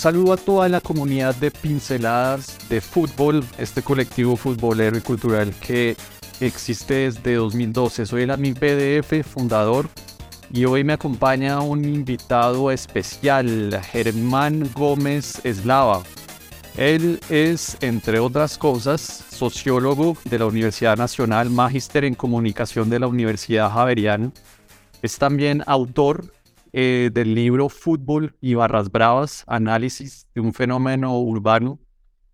Saludo a toda la comunidad de pinceladas de fútbol, este colectivo futbolero y cultural que existe desde 2012. Soy el admin PDF, fundador, y hoy me acompaña un invitado especial, Germán Gómez Eslava. Él es, entre otras cosas, sociólogo de la Universidad Nacional, magíster en comunicación de la Universidad Javeriana. Es también autor eh, del libro Fútbol y Barras Bravas, análisis de un fenómeno urbano,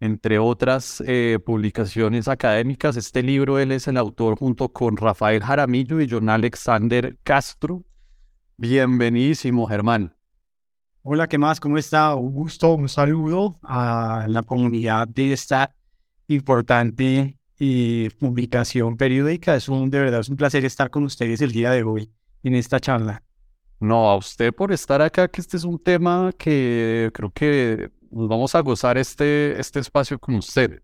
entre otras eh, publicaciones académicas. Este libro él es el autor junto con Rafael Jaramillo y John Alexander Castro. Bienvenidísimo, Germán. Hola, ¿qué más? ¿Cómo está? Un gusto, un saludo a la comunidad de esta importante eh, publicación periódica. Es un, de verdad, es un placer estar con ustedes el día de hoy en esta charla. No, a usted por estar acá, que este es un tema que creo que nos vamos a gozar este, este espacio con usted.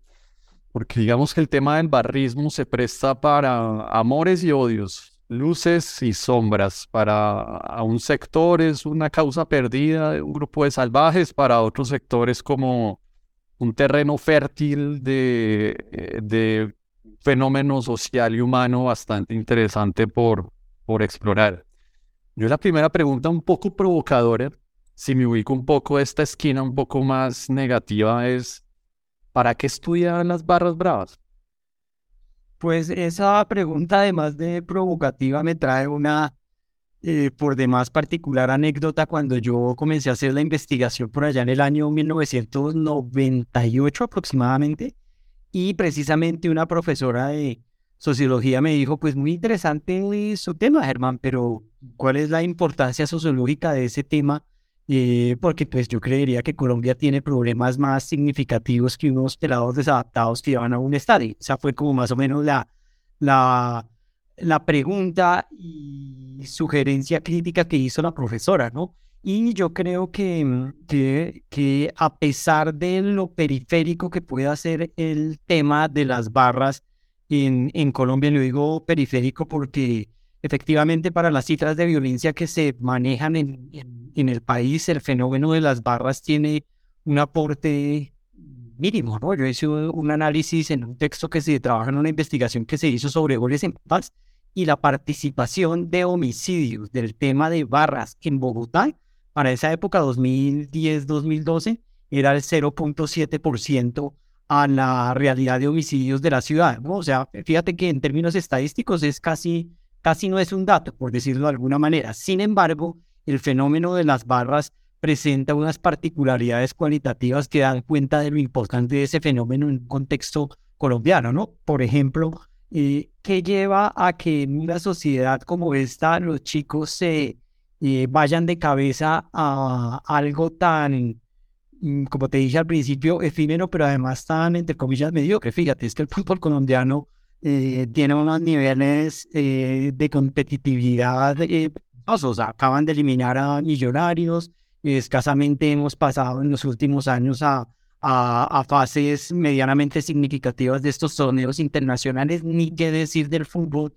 Porque digamos que el tema del barrismo se presta para amores y odios, luces y sombras. Para a un sector es una causa perdida un grupo de salvajes, para otros sectores como un terreno fértil de, de fenómeno social y humano bastante interesante por, por explorar. Yo la primera pregunta un poco provocadora, si me ubico un poco esta esquina un poco más negativa, es ¿para qué estudian las barras bravas? Pues esa pregunta, además de provocativa, me trae una eh, por demás particular anécdota cuando yo comencé a hacer la investigación por allá en el año 1998 aproximadamente, y precisamente una profesora de sociología me dijo, pues muy interesante su tema, Germán, pero ¿cuál es la importancia sociológica de ese tema? Eh, porque pues yo creería que Colombia tiene problemas más significativos que unos pelados desadaptados que van a un estadio. O sea, fue como más o menos la, la, la pregunta y sugerencia crítica que hizo la profesora, ¿no? Y yo creo que, que, que a pesar de lo periférico que pueda ser el tema de las barras, en, en Colombia, lo digo periférico porque efectivamente para las cifras de violencia que se manejan en, el país, el fenómeno de las barras tiene un aporte mínimo, ¿no? Yo hice un análisis en un texto que se trabaja en una investigación que se hizo sobre goles en paz y la participación de homicidios del tema de barras en Bogotá para esa época, 2010-2012, era el 0.7% a la realidad de homicidios de la ciudad. ¿no? O sea, fíjate que en términos estadísticos es casi, casi no es un dato, por decirlo de alguna manera. Sin embargo, el fenómeno de las barras presenta unas particularidades cualitativas que dan cuenta de lo importante de ese fenómeno en un contexto colombiano, ¿no? Por ejemplo, eh, ¿qué lleva a que en una sociedad como esta los chicos se eh, vayan de cabeza a algo tan como te dije al principio, efímero, pero además tan, entre comillas, mediocre. Fíjate, es que el fútbol colombiano eh, tiene unos niveles eh, de competitividad, eh, o sea, acaban de eliminar a millonarios, escasamente hemos pasado en los últimos años a, a, a, fases medianamente significativas de estos torneos internacionales, ni qué decir del fútbol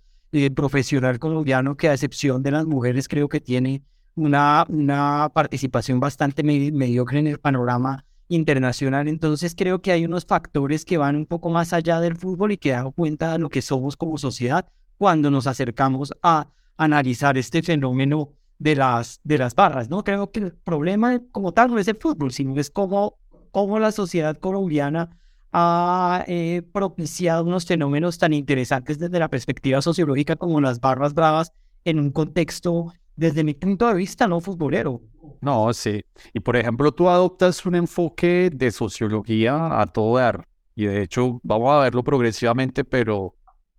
profesional colombiano, que a excepción de las mujeres creo que tiene una, una participación bastante mediocre en el panorama internacional. Entonces creo que hay unos factores que van un poco más allá del fútbol y que dan cuenta de lo que somos como sociedad cuando nos acercamos a analizar este fenómeno de las, de las barras. ¿no? Creo que el problema como tal no es el fútbol, sino es cómo, cómo la sociedad colombiana ha eh, propiciado unos fenómenos tan interesantes desde la perspectiva sociológica como las barras bravas en un contexto desde mi punto de vista, no futbolero. No, sí. Y por ejemplo, tú adoptas un enfoque de sociología a todo dar. y de hecho vamos a verlo progresivamente, pero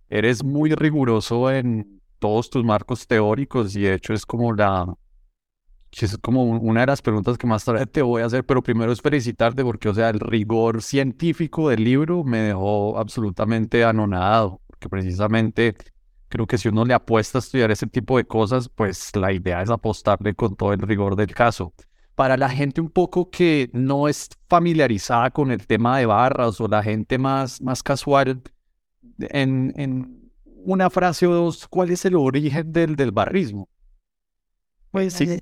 eres muy riguroso en todos tus marcos teóricos y de hecho es como la es como una de las preguntas que más tarde te voy a hacer, pero primero es felicitarte porque, o sea, el rigor científico del libro me dejó absolutamente anonadado, porque precisamente creo que si uno le apuesta a estudiar ese tipo de cosas, pues la idea es apostarle con todo el rigor del caso. Para la gente un poco que no es familiarizada con el tema de barras o la gente más, más casual, en, en una frase o dos, ¿cuál es el origen del, del barrismo? Pues sí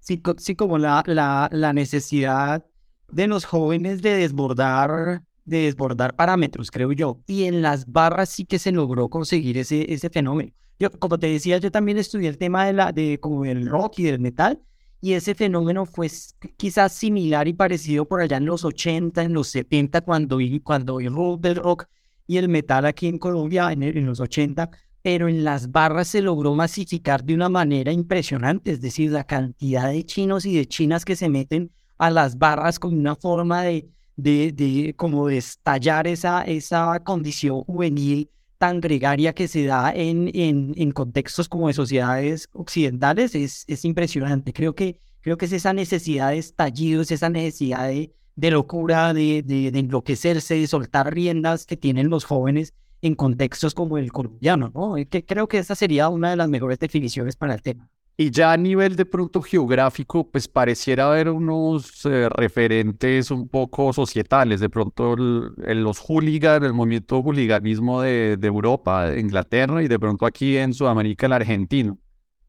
sí, como la, la, la necesidad de los jóvenes de desbordar, de desbordar parámetros, creo yo. Y en las barras sí que se logró conseguir ese, ese fenómeno. Yo, como te decía, yo también estudié el tema de la, de como el rock y del metal, y ese fenómeno fue quizás similar y parecido por allá en los 80, en los 70, cuando, cuando el rock del rock y el metal aquí en Colombia, en, en los 80, pero en las barras se logró masificar de una manera impresionante, es decir, la cantidad de chinos y de chinas que se meten a las barras con una forma de, de, de como de estallar esa, esa condición juvenil tan gregaria que se da en, en, en contextos como de sociedades occidentales es, es impresionante. Creo que, creo que es esa necesidad de estallidos, esa necesidad de, de locura, de, de, de enloquecerse, de soltar riendas que tienen los jóvenes en contextos como el colombiano, ¿no? Que creo que esa sería una de las mejores definiciones para el tema. Y ya a nivel de producto geográfico, pues pareciera haber unos eh, referentes un poco societales. De pronto el, los hooligans, el movimiento hooliganismo de, de, Europa, de Inglaterra y de pronto aquí en Sudamérica el argentino.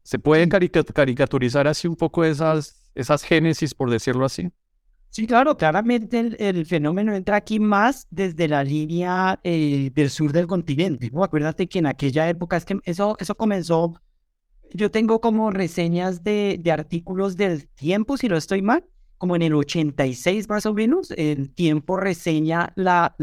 ¿Se pueden caricaturizar así un poco esas, esas génesis, por decirlo así? Sí, claro, claramente el, fenómeno entra aquí más desde la línea eh, del sur del continente. ¿no? Acuérdate que en aquella época es que eso, eso comenzó. Yo tengo como reseñas de, de artículos del tiempo, si no estoy mal, como en el 86 más o menos. El tiempo reseña la,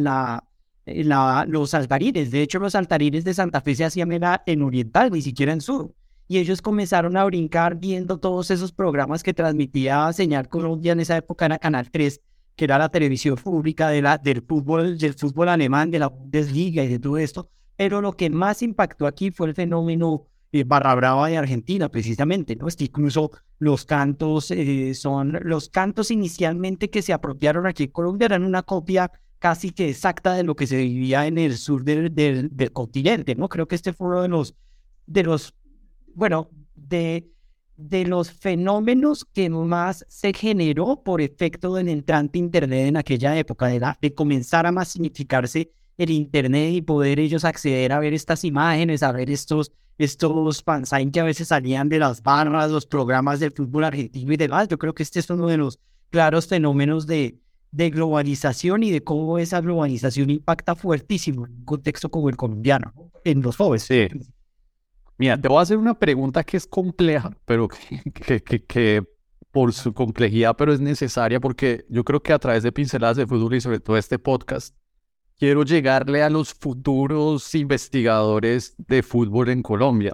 eh, la, los altarines. De hecho, los altarines de Santa Fe se hacían en oriental, ni siquiera en sur y ellos comenzaron a brincar viendo todos esos programas que transmitía Señal Colombia en esa época era Canal 3, que era la televisión pública de la, del, fútbol, del fútbol alemán, de la Bundesliga y de todo esto. Pero lo que más impactó aquí fue el fenómeno eh, barra brava de Argentina, precisamente, ¿no? Es que incluso los cantos eh, son, los cantos inicialmente que se apropiaron aquí en Colombia eran una copia casi que exacta de lo que se vivía en el sur del, del, continente, ¿no? Creo que este fue uno de los, de los bueno, de, de los fenómenos que más se generó por efecto del entrante Internet en aquella época, de, de comenzar a más significarse el Internet y poder ellos acceder a ver estas imágenes, a ver estos, estos fansigns que a veces salían de las barras, los programas del fútbol argentino y demás. Yo creo que este es uno de los claros fenómenos de, de globalización y de cómo esa globalización impacta fuertísimo en un contexto como el colombiano, en los jóvenes. Sí. Mira, te voy a hacer una pregunta que es compleja, pero que, que, que, por su complejidad, pero es necesaria porque yo creo que a través de pinceladas de fútbol y sobre todo este podcast, quiero llegarle a los futuros investigadores de fútbol en Colombia.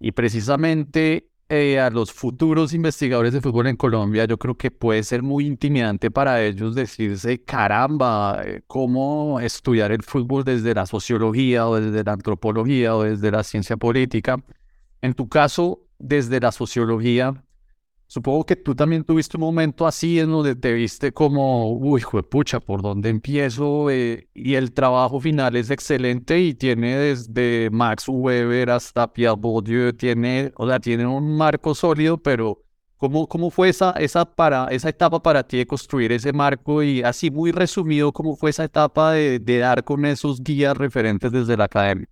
Y precisamente eh, a los futuros investigadores de fútbol en Colombia, yo creo que puede ser muy intimidante para ellos decirse, caramba, eh, cómo estudiar el fútbol desde la sociología o desde la antropología o desde la ciencia política. En tu caso, desde la sociología, Supongo que tú también tuviste un momento así en donde te viste como, uy, pucha, ¿por dónde empiezo? Eh, y el trabajo final es excelente y tiene desde Max Weber hasta Pierre Bourdieu, tiene, o sea, tiene un marco sólido, pero ¿cómo, cómo fue esa, esa, para, esa etapa para ti de construir ese marco? Y así muy resumido, ¿cómo fue esa etapa de, de dar con esos guías referentes desde la academia?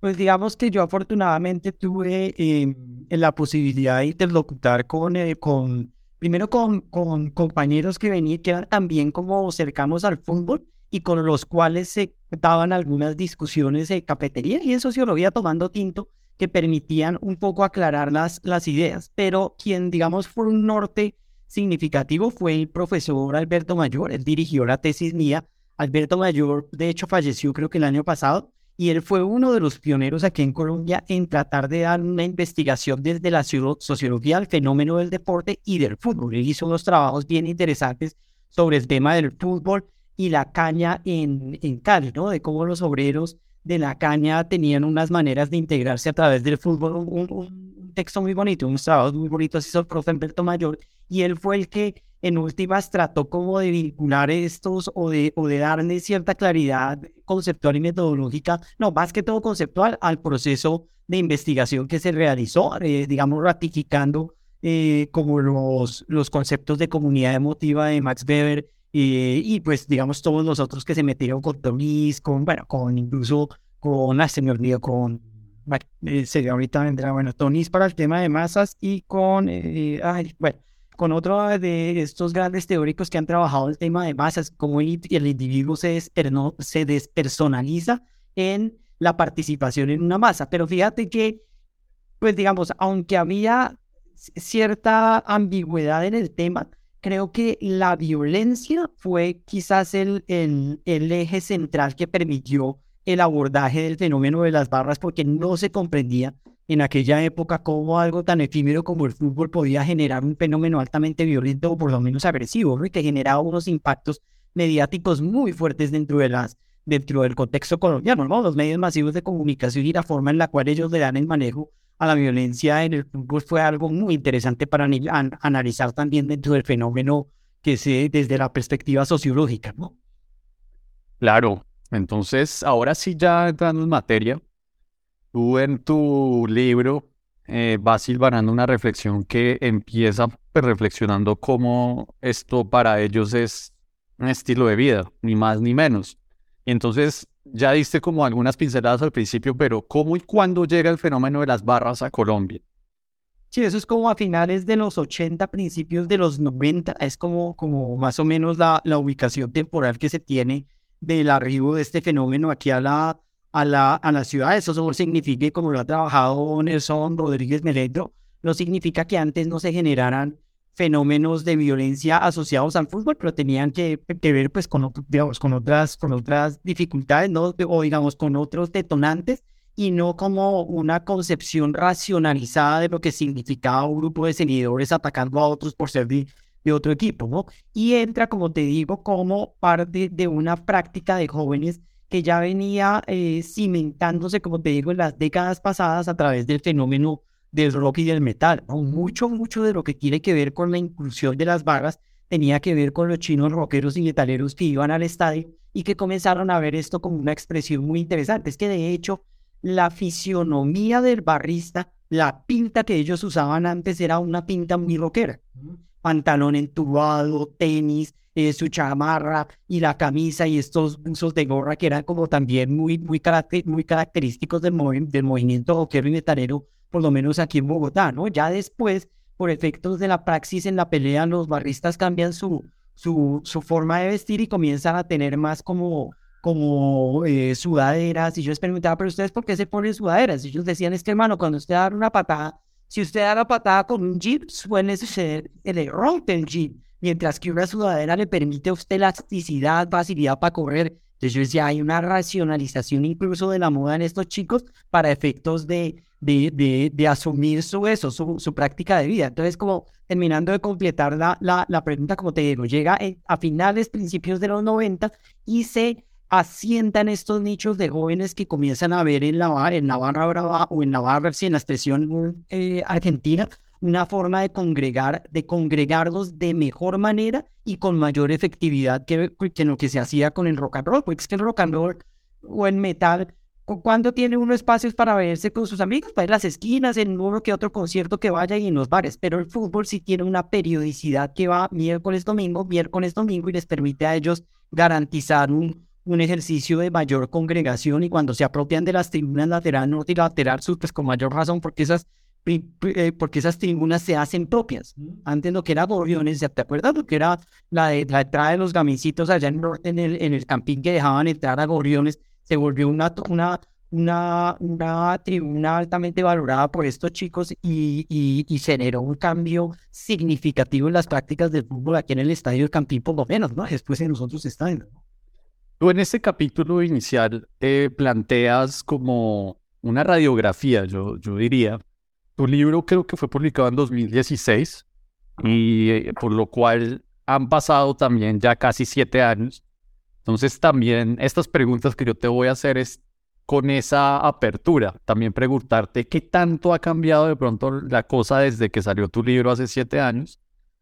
Pues digamos que yo afortunadamente tuve eh, la posibilidad de interlocutar con, eh, con primero con, con compañeros que venían, que eran también como cercanos al fútbol y con los cuales se daban algunas discusiones de cafetería y en sociología tomando tinto que permitían un poco aclarar las, las ideas. Pero quien, digamos, fue un norte significativo fue el profesor Alberto Mayor. Él dirigió la tesis mía. Alberto Mayor, de hecho, falleció creo que el año pasado y él fue uno de los pioneros aquí en Colombia en tratar de dar una investigación desde la sociología al fenómeno del deporte y del fútbol. Él hizo unos trabajos bien interesantes sobre el tema del fútbol y la caña en, en Cali, ¿no? De cómo los obreros de la caña tenían unas maneras de integrarse a través del fútbol. Un, texto muy bonito, un trabajo muy bonito, así el profe Humberto Mayor, y él fue el que en últimas trató como de vincular estos o de, o de darle cierta claridad conceptual y metodológica, no, más que todo conceptual, al proceso de investigación que se realizó, eh, digamos, ratificando eh, como los, los conceptos de comunidad emotiva de Max Weber eh, y pues digamos todos los otros que se metieron con Tonis, con, bueno, con incluso con, ah, se me olvidó, con, bueno, sería ahorita vendrá, bueno, Tonis para el tema de masas y con, ay, bueno, con otro de estos grandes teóricos que han trabajado el tema de masas, como el, individuo se, despersonaliza en la participación en una masa. Pero fíjate que, pues digamos, aunque había cierta ambigüedad en el tema, creo que la violencia fue quizás el eje central que permitió el abordaje del fenómeno de las barras porque no se comprendía en aquella época cómo algo tan efímero como el fútbol podía generar un fenómeno altamente violento o por lo menos agresivo, y que generaba unos impactos mediáticos muy fuertes dentro de las dentro del contexto colombiano, ¿no? Los medios masivos de comunicación y la forma en la cual ellos le dan el manejo a la violencia en el fútbol fue algo muy interesante para analizar también dentro del fenómeno que se desde la perspectiva sociológica, ¿no? Claro, entonces ahora sí ya entrando en materia, tú en tu libro eh, vas silvanando una reflexión que empieza pues, reflexionando cómo esto para ellos es un estilo de vida, ni más ni menos. Entonces ya diste como algunas pinceladas al principio, pero ¿cómo y cuándo llega el fenómeno de las barras a Colombia? Sí, eso es como a finales de los 80, principios de los 90, es como, como más o menos la, la ubicación temporal que se tiene del arribo de este fenómeno aquí a la, a la, a la ciudad. Eso significa, como lo ha trabajado Nelson Rodríguez Meledro, no significa que antes no se generaran fenómenos de violencia asociados al fútbol, pero tenían que, ver pues con, digamos, con, otras, con otras dificultades, ¿no? o digamos con otros detonantes, y no como una concepción racionalizada de lo que significaba un grupo de seguidores atacando a otros por ser de, de otro equipo, ¿no? Y entra, como te digo, como parte de una práctica de jóvenes que ya venía eh, cimentándose, como te digo, en las décadas pasadas a través del fenómeno del rock y del metal. Mucho, mucho de lo que tiene que ver con la inclusión de las barras tenía que ver con los chinos rockeros y metaleros que iban al estadio y que comenzaron a ver esto como una expresión muy interesante. Es que de hecho la fisionomía del barrista, la pinta que ellos usaban antes era una pinta muy rockera. Pantalón entubado, tenis, eh, su chamarra y la camisa y estos usos de gorra que eran como también muy, muy, muy característicos del, del movimiento rockero y por lo menos aquí en Bogotá, ¿no? Ya después, por efectos de la praxis en la pelea, los barristas cambian su, su, su forma de vestir y comienzan a tener más como, como eh, sudaderas. Y yo les preguntaba, pero ustedes por qué se ponen sudaderas? Y ellos decían, es que hermano, cuando usted da una patada, si usted da la patada con un jeep, suele suceder le rompe el jeep, mientras que una sudadera le permite a usted elasticidad, facilidad para correr. Entonces ya hay una racionalización incluso de la moda en estos chicos para efectos de, de, de, asumir su eso, su, su, práctica de vida. Entonces, como terminando de completar la, la, la pregunta, como te digo, llega a finales, principios de los 90 y se asientan estos nichos de jóvenes que comienzan a ver en la, en la barra brava o en la barra, si en la expresión eh, argentina, una forma de congregar, de congregarlos de mejor manera y con mayor efectividad que, que lo que se hacía con el rock and roll, porque es que el rock and roll o el metal ¿Cuándo tiene uno espacios para verse con sus amigos? Para ir a las esquinas, en uno que otro concierto que vaya y en los bares. Pero el fútbol sí tiene una periodicidad que va miércoles, domingo, miércoles, domingo y les permite a ellos garantizar un, un ejercicio de mayor congregación y cuando se apropian de las tribunas lateral, norte y lateral sur, pues con mayor razón porque esas, eh, porque esas tribunas se hacen propias. Antes lo que era Gorriones, ¿te acuerdas lo que era la, de, la entrada de los gamincitos allá en, norte, en, el, en el campín que dejaban entrar a Gorriones? se volvió una, una, una, una tribuna altamente valorada por estos chicos y, y, generó un cambio significativo en las prácticas del fútbol aquí en el estadio del Campín, por lo menos, ¿no? Después en los otros estadios. Tú en este capítulo inicial te planteas como una radiografía, yo, yo diría. Tu libro creo que fue publicado en 2016 y eh, por lo cual han pasado también ya casi siete años Entonces también estas preguntas que yo te voy a hacer es con esa apertura, también preguntarte qué tanto ha cambiado de pronto la cosa desde que salió tu libro hace siete años.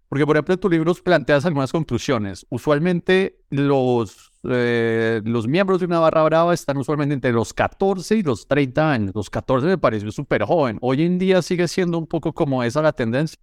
Porque, por ejemplo, en tu libro planteas algunas conclusiones. Usualmente los, eh, los miembros de una barra brava están usualmente entre los 14 y los 30 años. Los 14 me pareció súper joven. Hoy en día sigue siendo un poco como esa la tendencia.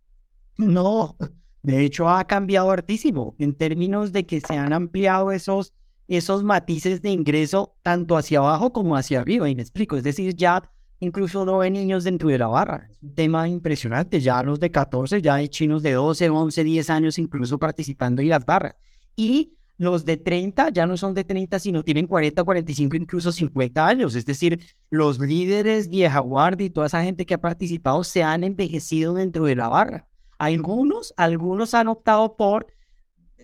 No, de hecho ha cambiado hartísimo en términos de que se han ampliado esos esos matices de ingreso tanto hacia abajo como hacia arriba. Y me explico, es decir, ya incluso no hay niños dentro de la barra. Es un tema impresionante. Ya los de 14, ya hay chinos de 12, 11, 10 años incluso participando en las barras. Y los de 30 ya no son de 30, sino tienen 40, 45, incluso 50 años. Es decir, los líderes, vieja guardia y toda esa gente que ha participado se han envejecido dentro de la barra. Algunos, algunos han optado por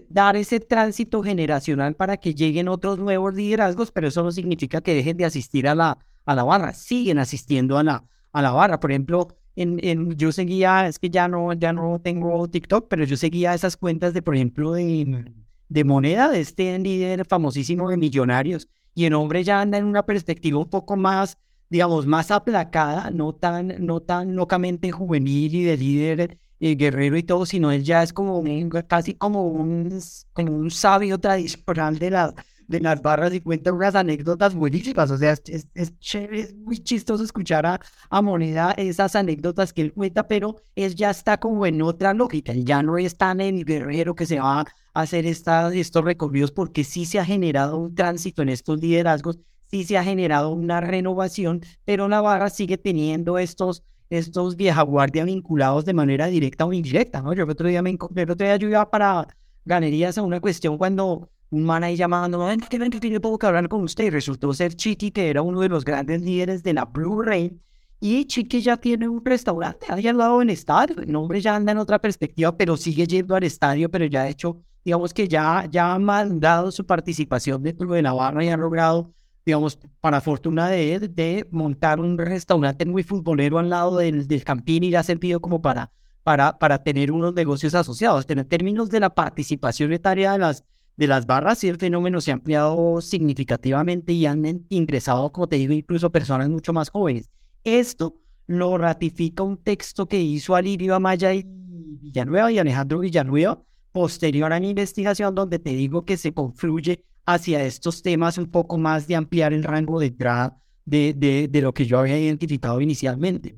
dar ese tránsito generacional para que lleguen otros nuevos liderazgos, pero eso no significa que dejen de asistir a la, a la barra, siguen asistiendo a la, a la barra. Por ejemplo, en, en, yo seguía, es que ya no, ya no tengo TikTok, pero yo seguía esas cuentas de, por ejemplo, de, de moneda, de este líder famosísimo de millonarios, y el hombre ya anda en una perspectiva un poco más, digamos, más aplacada, no tan, no tan locamente juvenil y de líder y guerrero y todo, sino él ya es como casi como un, como un sabio tradicional de, la, de las barras y cuenta unas anécdotas buenísimas. O sea, es, es, chévere, es muy chistoso escuchar a, a, Moneda esas anécdotas que él cuenta, pero él ya está como en otra lógica. Ya no es tan el guerrero que se va a hacer esta, estos recorridos porque sí se ha generado un tránsito en estos liderazgos, sí se ha generado una renovación, pero la barra sigue teniendo estos estos vieja guardia vinculados de manera directa o indirecta, ¿no? Yo el otro día me el otro día yo iba para ganerías a una cuestión cuando un man ahí llamando, ven, ven, tiene poco que hablar con usted, y resultó ser Chiqui, que era uno de los grandes líderes de la Blue Rain, y Chiqui ya tiene un restaurante ahí al lado del estadio, el hombre ya anda en otra perspectiva, pero sigue yendo al estadio, pero ya ha hecho, digamos que ya, ya ha mandado su participación dentro de la barra y ha logrado digamos, para fortuna de él, de montar un restaurante muy futbolero al lado del, del Campín y ha servido como para, para, para tener unos negocios asociados. En términos de la participación etaria de las, de las barras, el fenómeno se ha ampliado significativamente y han ingresado, como te digo, incluso personas mucho más jóvenes. Esto lo ratifica un texto que hizo Alirio Amaya y Villanueva y Alejandro Villanueva posterior a la investigación donde te digo que se confluye hacia estos temas un poco más de ampliar el rango de entrada de, de, de lo que yo había identificado inicialmente.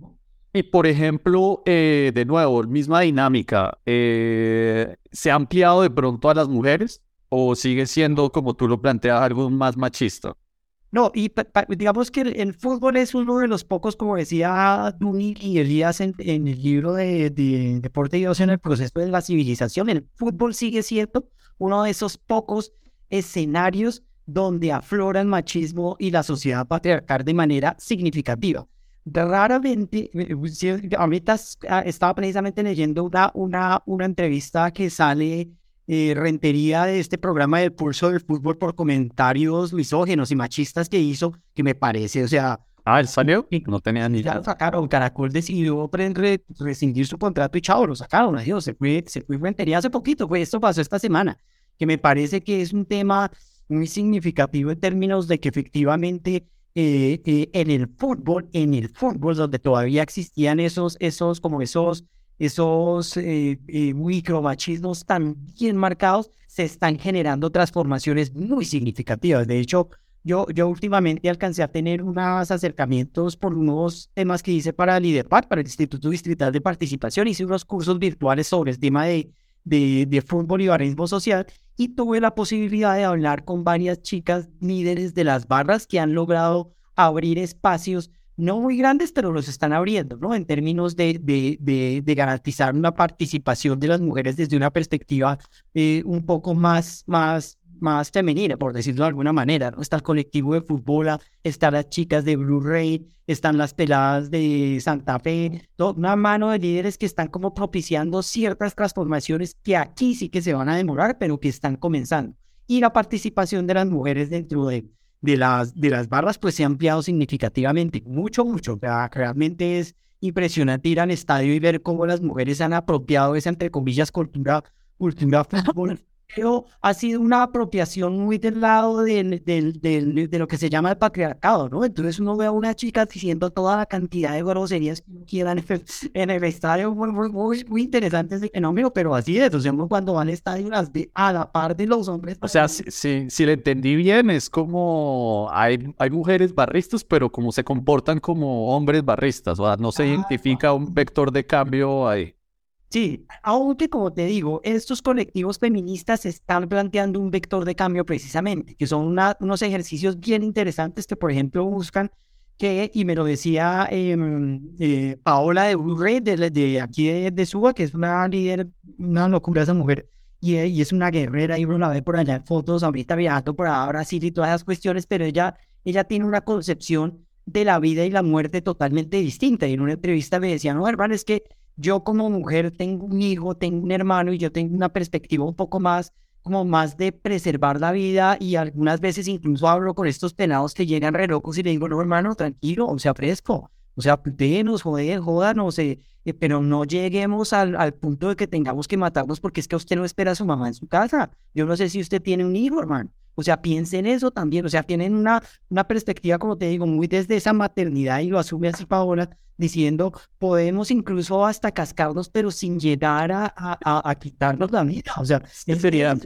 Y por ejemplo, eh, de nuevo, misma dinámica, eh, ¿se ha ampliado de pronto a las mujeres o sigue siendo, como tú lo planteas, algo más machista? No, y digamos que el, fútbol es uno de los pocos, como decía Duni y Elías en, en, el libro de, de Deporte y Dios en el proceso de la civilización, el fútbol sigue siendo uno de esos pocos escenarios donde aflora el machismo y la sociedad patriarcal de manera significativa. Raramente, eh, eh, ahorita ah, estaba precisamente leyendo una, una, una entrevista que sale eh, rentería de este programa del pulso del fútbol por comentarios misógenos y machistas que hizo, que me parece, o sea... Ah, ¿él salió? No tenía ni idea. sacaron, Caracol decidió rescindir su contrato y chao, lo sacaron, adiós, se fue, se fue rentería hace poquito, pues esto pasó esta semana que me parece que es un tema muy significativo en términos de que efectivamente eh, eh, en el fútbol, en el fútbol donde todavía existían esos, esos, como esos, esos eh, micromachismos tan bien marcados, se están generando transformaciones muy significativas. De hecho, yo, yo últimamente alcancé a tener unos acercamientos por unos temas que hice para el para el Instituto Distrital de Participación. Hice unos cursos virtuales sobre el tema de de, de fútbol y barismo social y tuve la posibilidad de hablar con varias chicas líderes de las barras que han logrado abrir espacios no muy grandes, pero los están abriendo, ¿no? En términos de, de, de, garantizar una participación de las mujeres desde una perspectiva eh, un poco más, más, más femenina, por decirlo de alguna manera. ¿no? Está el colectivo de fútbol, están las chicas de Blue Ray, están las peladas de Santa Fe, una mano de líderes que están como propiciando ciertas transformaciones que aquí sí que se van a demorar, pero que están comenzando. Y la participación de las mujeres dentro de, de, las, de las barras pues se ha ampliado significativamente, mucho, mucho. O sea, realmente es impresionante ir al estadio y ver cómo las mujeres han apropiado esa, entre comillas, cultura, cultura fútbol ha sido una apropiación muy del lado del, del, del, de lo que se llama el patriarcado, ¿no? Entonces uno ve a una chica diciendo toda la cantidad de groserías que quieran en el, en el estadio, muy, muy, muy interesante ese fenómeno, pero así es, o sea, cuando van al estadio las ve a la par de los hombres. O sea, si, si, si le entendí bien, es como hay, hay mujeres barristas, pero como se comportan como hombres barristas, o sea, no se ah, identifica un vector de cambio ahí. Sí, aunque como te digo, estos colectivos feministas están planteando un vector de cambio precisamente, que son unos ejercicios bien interesantes que, por ejemplo, buscan que, y me lo decía em, eh, Paola de Urre, de, de, aquí de, Suba, que es una líder, una locura esa mujer, y, y, es una guerrera, y uno la ve por allá en fotos, ahorita viajando por ahora Brasil y todas esas cuestiones, pero ella, ella tiene una concepción de la vida y la muerte totalmente distinta. Y en una entrevista me decía, no, hermano, es que yo como mujer tengo un hijo, tengo un hermano y yo tengo una perspectiva un poco más como más de preservar la vida y algunas veces incluso hablo con estos penados que llegan re locos y le digo, no hermano, tranquilo, o sea, fresco, o sea, denos, joder, jodanos, eh, eh, pero no lleguemos al, al, punto de que tengamos que matarnos porque es que usted no espera a su mamá en su casa. Yo no sé si usted tiene un hijo, hermano. O sea, piensen en eso también. O sea, tienen una, una perspectiva, como te digo, muy desde esa maternidad y lo asume así Paola, diciendo, podemos incluso hasta cascarnos, pero sin llegar a, a, quitarnos la vida. O sea, sería,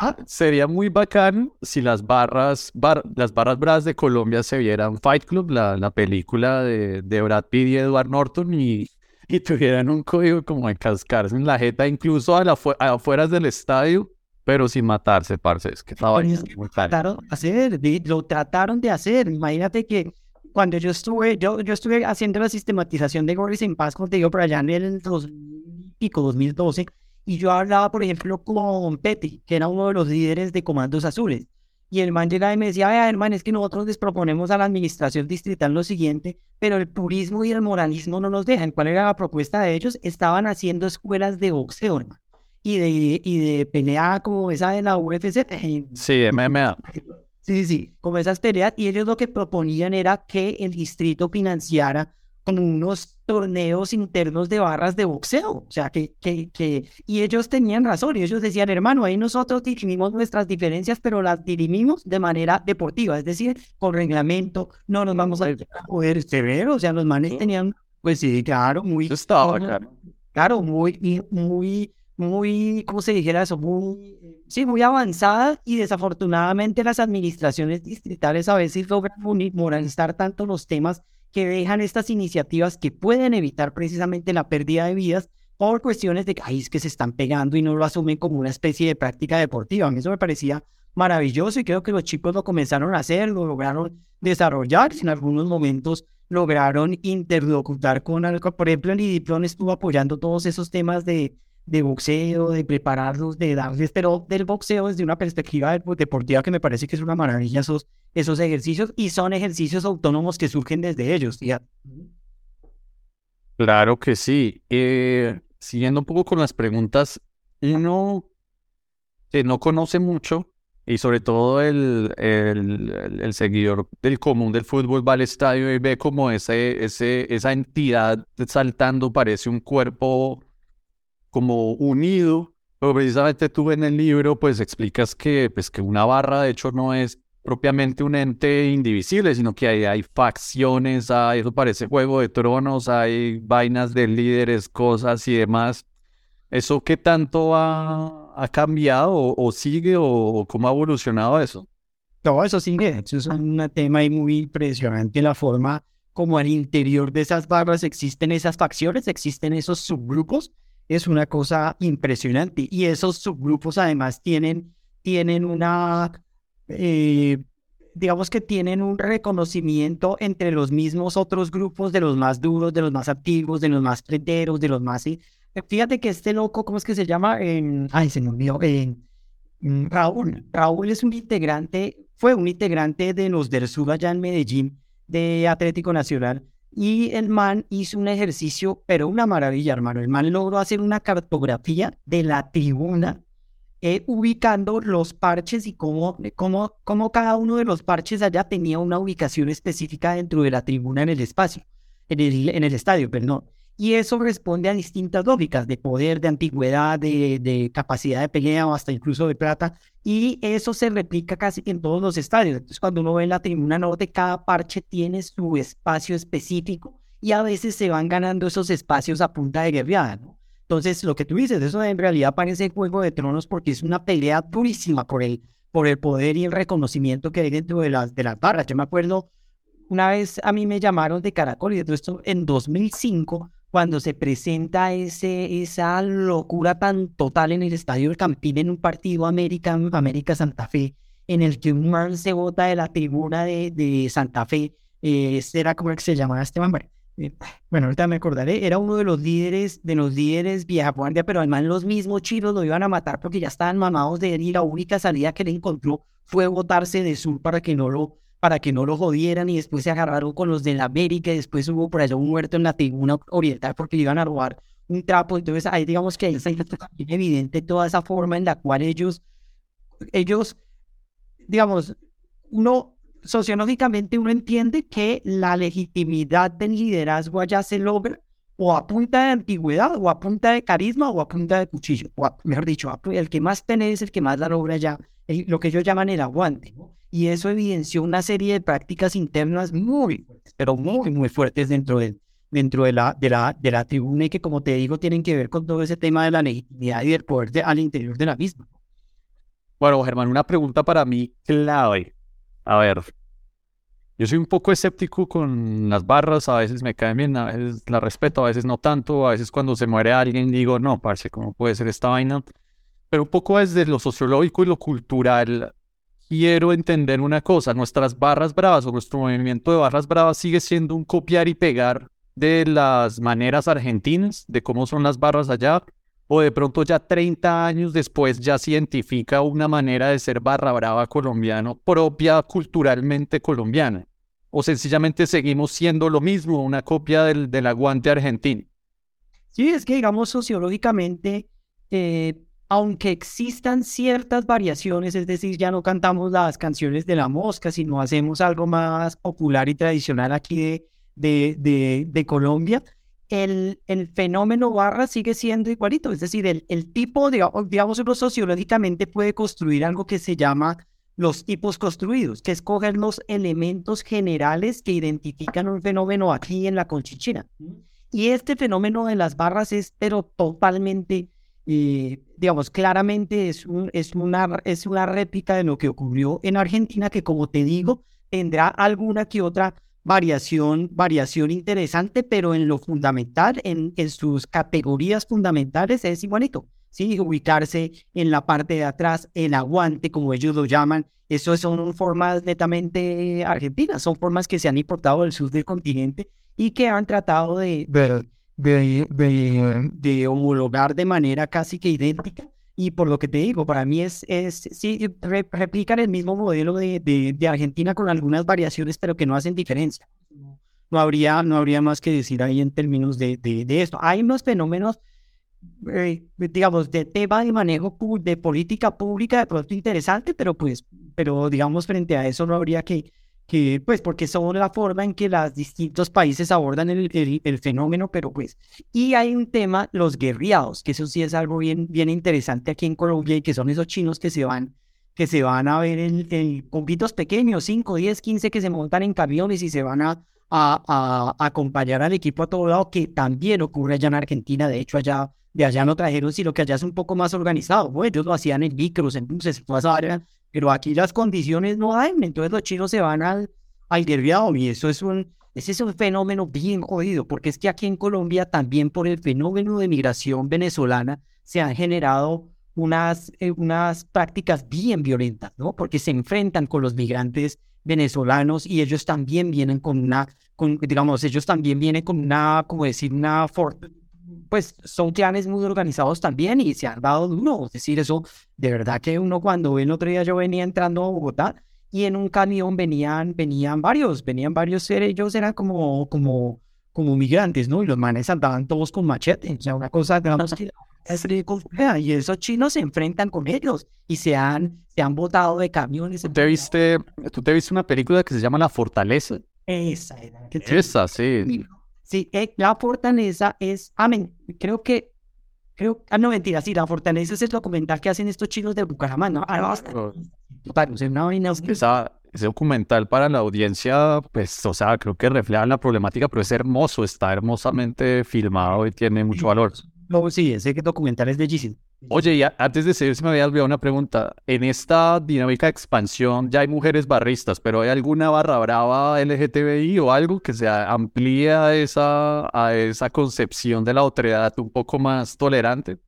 ¿Ah? sería muy bacán si las barras, las barras bras de Colombia se vieran Fight Club, la, la película de, de Brad Pitt y Edward Norton, y, y tuvieran un código como de cascarse en la jeta, incluso a, la, a afueras del estadio pero sin matarse, parce. Es que estaba muy trataron de hacer, lo trataron de hacer. Imagínate que cuando yo estuve, yo, yo estuve haciendo la sistematización de Gorris en Paz, como te digo, por allá en el 2000 pico, 2012, y yo hablaba, por ejemplo, con Petty, que era uno de los líderes de Comandos Azules. Y el man llegaba y me decía, vea, hermano, es que nosotros les proponemos a la administración distrital lo siguiente, pero el purismo y el moralismo no nos dejan. ¿Cuál era la propuesta de ellos? Estaban haciendo escuelas de boxeo, hermano y de, y de pelea como esa de la UFC. Sí, MMA. Sí, sí, como esas peleas. Y ellos lo que proponían era que el distrito financiara con unos torneos internos de barras de boxeo. O sea, que, que, que, y ellos tenían razón. Y ellos decían, hermano, ahí nosotros dirimimos nuestras diferencias, pero las dirimimos de manera deportiva, es decir, con reglamento, no nos vamos a poder severo. O sea, los manes tenían, pues sí, claro, muy. estaba, claro. Claro, muy, muy muy, ¿cómo se dijera eso? Muy, sí, muy avanzada y desafortunadamente las administraciones distritales a veces logran moralizar tanto los temas que dejan estas iniciativas que pueden evitar precisamente la pérdida de vidas por cuestiones de que, ay, es que se están pegando y no lo asumen como una especie de práctica deportiva. A mí eso me parecía maravilloso y creo que los chicos lo comenzaron a hacer, lo lograron desarrollar, en algunos momentos lograron interlocutar con algo. Por ejemplo, el IDIPLON estuvo apoyando todos esos temas de de boxeo, de prepararlos, de darles, pero del boxeo desde una perspectiva deportiva que me parece que es una maravilla esos, esos ejercicios y son ejercicios autónomos que surgen desde ellos. Claro que sí. Eh, siguiendo un poco con las preguntas, uno que no conoce mucho y sobre todo el, el, el, seguidor del común del fútbol va al estadio y ve como ese, ese, esa entidad saltando parece un cuerpo como unido, pero precisamente tú en el libro pues explicas que, pues, que una barra de hecho no es propiamente un ente indivisible, sino que hay, hay facciones, hay, eso parece Juego de Tronos, hay vainas de líderes, cosas y demás. ¿Eso qué tanto ha, ha cambiado o, sigue o, cómo ha evolucionado eso? Todo eso sigue, eso es un tema muy impresionante, la forma como al interior de esas barras existen esas facciones, existen esos subgrupos es una cosa impresionante. Y esos subgrupos además tienen, tienen una, eh, digamos que tienen un reconocimiento entre los mismos otros grupos de los más duros, de los más activos, de los más prenderos, de los más... Fíjate que este loco, ¿cómo es que se llama? ay, se me olvidó. Raúl. Raúl es un integrante, fue un integrante de los del Sur allá en Medellín, de Atlético Nacional y el man hizo un ejercicio, pero una maravilla, hermano. El man logró hacer una cartografía de la tribuna, eh, ubicando los parches y cómo, cómo, cómo cada uno de los parches allá tenía una ubicación específica dentro de la tribuna en el espacio, en el, en el estadio, perdón. Y eso responde a distintas lógicas de poder, de antigüedad, de, de, capacidad de pelea o hasta incluso de plata. Y eso se replica casi en todos los estadios. Entonces, cuando uno ve en la tribuna norte, cada parche tiene su espacio específico y a veces se van ganando esos espacios a punta de guerreada. ¿no? Entonces, lo que tú dices, eso en realidad parece Juego de Tronos porque es una pelea durísima por el, por el poder y el reconocimiento que hay dentro de las, de las barras. Yo me acuerdo, una vez a mí me llamaron de Caracol y de todo esto en 2005 cuando se presenta ese, esa locura tan total en el Estadio del Campín en un partido América, América Santa Fe, en el que un man se bota de la tribuna de, Santa Fe, eh, este era como que se llamaba este man, eh, bueno, ahorita me acordaré, era uno de los líderes, de los líderes vieja guardia, pero además los mismos chinos lo iban a matar porque ya estaban mamados de él y la única salida que le encontró fue botarse de sur para que no lo para que no lo jodieran y después se agarraron con los de la América y después hubo por allá un muerto en la tribuna oriental porque iban a robar un trapo. Entonces ahí digamos que está evidente toda esa forma en la cual ellos, ellos, digamos, uno sociológicamente uno entiende que la legitimidad del liderazgo allá se logra o a punta de antigüedad, o a punta de carisma, o a punta de cuchillo. O mejor dicho, el que más tiene es el que más la logra allá, lo que ellos llaman el aguante. y eso evidenció una serie de prácticas internas muy pero muy, muy fuertes dentro de, dentro de, la, de, la, de la tribuna y que, como te digo, tienen que ver con todo ese tema de la legitimidad y del poder al interior de la misma. Bueno, Germán, una pregunta para mí clave. A ver, yo soy un poco escéptico con las barras, a veces me caen bien, a veces la respeto, a veces no tanto, a veces cuando se muere alguien digo, no, parce, ¿cómo puede ser esta vaina? Pero un poco desde lo sociológico y lo cultural, quiero entender una cosa, nuestras barras bravas o nuestro movimiento de barras bravas sigue siendo un copiar y pegar de las maneras argentinas, de cómo son las barras allá, o de pronto ya 30 años después ya se identifica una manera de ser barra brava colombiano propia culturalmente colombiana, o sencillamente seguimos siendo lo mismo, una copia del, del aguante argentino. Sí, es que digamos sociológicamente eh, aunque existan ciertas variaciones, es decir, ya no cantamos las canciones de la mosca, sino hacemos algo más popular y tradicional aquí de, de, de, Colombia, el, el, fenómeno barra sigue siendo igualito, es decir, el, el tipo, digamos, digamos, sociológicamente puede construir algo que se llama los tipos construidos, que es coger los elementos generales que identifican un fenómeno aquí en la conchichina. Y este fenómeno de las barras es pero totalmente y digamos, claramente es, un, es, una, es una réplica de lo que ocurrió en Argentina, que como te digo, tendrá alguna que otra variación, variación interesante, pero en lo fundamental, en, en sus categorías fundamentales es igualito. ¿sí? Ubicarse en la parte de atrás, el aguante, como ellos lo llaman, eso son formas netamente argentinas, son formas que se han importado del sur del continente y que han tratado de, de, de, homologar de manera casi que idéntica. Y por lo que te digo, para mí es, es sí, replican el mismo modelo de, de, Argentina con algunas variaciones, pero que no hacen diferencia. No habría, no habría más que decir ahí en términos de, de, esto. Hay unos fenómenos, eh, digamos, de tema de manejo de política pública de pronto interesante, pero pues, pero digamos, frente a eso no habría que, que pues porque son la forma en que los distintos países abordan el, el, fenómeno, pero pues, y hay un tema, los guerriados, que eso sí es algo bien, bien interesante aquí en Colombia y que son esos chinos que se van, que se van a ver en, en pompitos pequeños, 5, 10, 15, que se montan en camiones y se van a, a, a, acompañar al equipo a todo lado, que también ocurre allá en Argentina, de hecho allá de allá no trajeron, sino que allá es un poco más organizado. Bueno, ellos lo hacían en micros, en buses, área pero aquí las condiciones no hay, entonces los chinos se van al, al y eso es un, ese es un fenómeno bien jodido, porque es que aquí en Colombia también por el fenómeno de migración venezolana se han generado unas, eh, unas prácticas bien violentas, ¿no? Porque se enfrentan con los migrantes venezolanos y ellos también vienen con una, con, digamos, ellos también vienen con una, como decir, una, pues son clanes muy organizados también y se han dado duro. Es decir, eso de verdad que uno cuando el otro día yo venía entrando a Bogotá y en un camión venían, venían varios, venían varios seres, ellos eran como, como, como migrantes, ¿no? Y los manes andaban todos con machete, o sea, una cosa y esos chinos se enfrentan con ellos y se han, se han botado de camiones. ¿Tú te, viste, ¿Tú te viste una película que se llama La Fortaleza? Esa Esa, sí. Sí, eh, la fortaleza es, amén, creo que, creo, ah, no, mentira, sí, la fortaleza es el documental que hacen estos chicos de Bucaramanga, ¿no? Ah, no, una vaina... Esa, ese documental para la audiencia, pues, o sea, creo que refleja la problemática, pero es hermoso, está hermosamente filmado y tiene mucho valor. No, sí, ese documental es bellísimo. Oye, y antes de seguir, se me había olvidado una pregunta. En esta dinámica de expansión ya hay mujeres barristas, pero ¿hay alguna barra brava LGTBI o algo que se amplía a esa, esa concepción de la autoridad un poco más tolerante?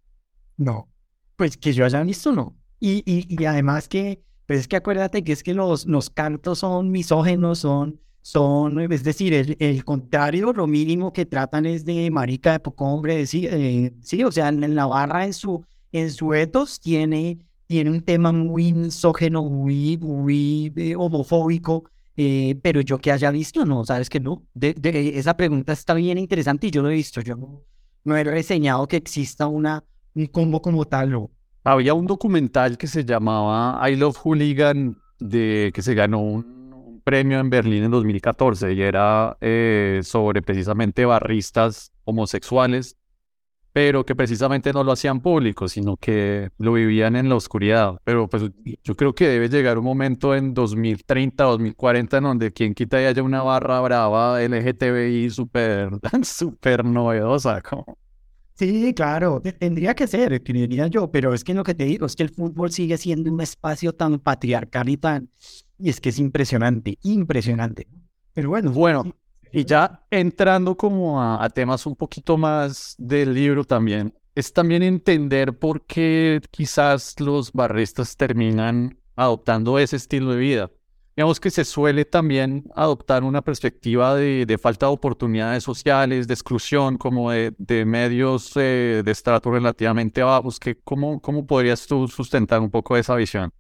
No, pues que yo haya visto, no. Y, y, y además que, pues es que acuérdate que es que los, los cantos son misógenos, son, son, es decir, el, el, contrario, lo mínimo que tratan es de marica, de poco hombre, sí, eh, sí o sea, en la barra en su en su ethos tiene, tiene un tema muy misógeno, muy, muy eh, homofóbico, eh, pero yo que haya visto, no, sabes que no. Esa pregunta está bien interesante y yo lo he visto. Yo no, he reseñado que exista una, un combo como tal. Había un documental que se llamaba I Love Hooligan, de, que se ganó un, premio en Berlín en 2014 y era eh, sobre precisamente barristas homosexuales pero que precisamente no lo hacían público, sino que lo vivían en la oscuridad. Pero pues yo creo que debe llegar un momento en 2030, 2040, en donde quien quita y haya una barra brava LGTBI súper, súper novedosa. Como... Sí, claro, tendría que ser, diría yo, pero es que lo que te digo es que el fútbol sigue siendo un espacio tan patriarcal y tan... Y es que es impresionante, impresionante. Pero bueno, bueno, y ya entrando como a, temas un poquito más del libro también, es también entender por qué quizás los barristas terminan adoptando ese estilo de vida. Digamos que se suele también adoptar una perspectiva de, falta de oportunidades sociales, de exclusión, como de, medios eh, de estrato relativamente bajos. Que, ¿cómo, ¿Cómo podrías tú sustentar un poco esa visión?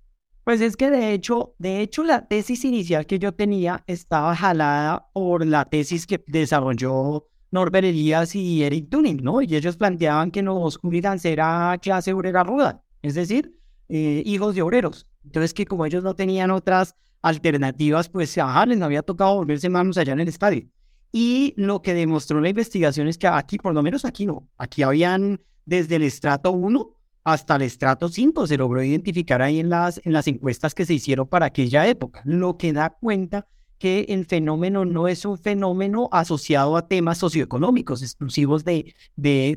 Pues es que de hecho, de hecho la tesis inicial que yo tenía estaba jalada por la tesis que desarrolló Norbert Elías y Eric Tuning, ¿no? Y ellos planteaban que los hooligans era clase obrera ruda, es decir, eh, hijos de obreros. Entonces que como ellos no tenían otras alternativas, pues ajá, les había tocado volverse manos allá en el estadio. Y lo que demostró la investigación es que aquí, por lo menos aquí no, aquí habían desde el estrato 1 hasta el estrato 5 se logró identificar ahí en las, en las encuestas que se hicieron para aquella época, lo que da cuenta que el fenómeno no es un fenómeno asociado a temas socioeconómicos exclusivos de, de,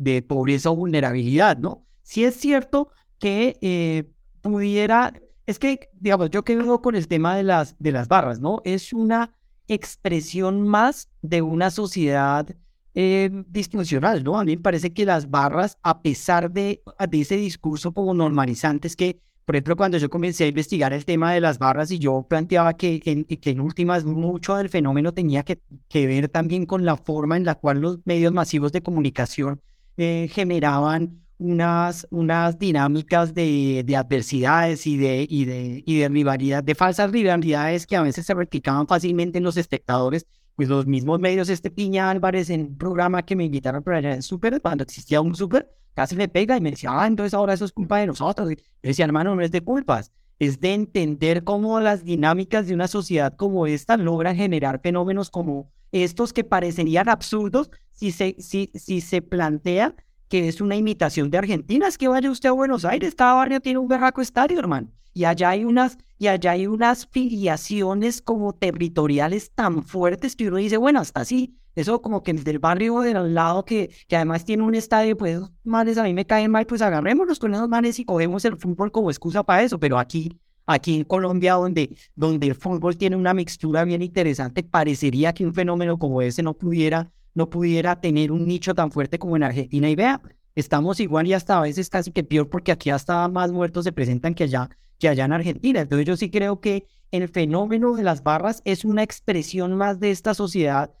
de, pobreza o vulnerabilidad, ¿no? Sí es cierto que eh, pudiera, es que, digamos, yo que vengo con el tema de las, de las barras, ¿no? Es una expresión más de una sociedad eh, disfuncional, ¿no? A mí me parece que las barras, a pesar de, ese discurso como normalizante, es que, por ejemplo, cuando yo comencé a investigar el tema de las barras y yo planteaba que, que, en últimas mucho del fenómeno tenía que, ver también con la forma en la cual los medios masivos de comunicación eh, generaban unas, unas dinámicas de, de, adversidades y de, y, de, y de rivalidad, de falsas rivalidades que a veces se replicaban fácilmente en los espectadores pues los mismos medios, este Piña Álvarez en un programa que me invitaron para allá en Super, cuando existía un Super, casi me pega y me decía, ah, entonces ahora eso es culpa de nosotros. Yo decía, hermano, no es de culpas, es de entender cómo las dinámicas de una sociedad como esta logran generar fenómenos como estos que parecerían absurdos si se, si, si se plantea que es una imitación de Argentina. Es que vaya usted a Buenos Aires, cada barrio tiene un berraco estadio, hermano. Y allá hay unas, y allá hay unas filiaciones como territoriales tan fuertes que uno dice, bueno, hasta así, eso como que del barrio del lado que, que además tiene un estadio, pues esos manes a mí me caen mal, pues agarrémonos con esos manes y cogemos el fútbol como excusa para eso. Pero aquí, aquí en Colombia, donde, donde el fútbol tiene una mixtura bien interesante, parecería que un fenómeno como ese no pudiera no pudiera tener un nicho tan fuerte como en Argentina. Y vea, estamos igual y hasta a veces casi que peor porque aquí hasta más muertos se presentan que allá, que allá en Argentina. Entonces yo sí creo que el fenómeno de las barras es una expresión más de esta sociedad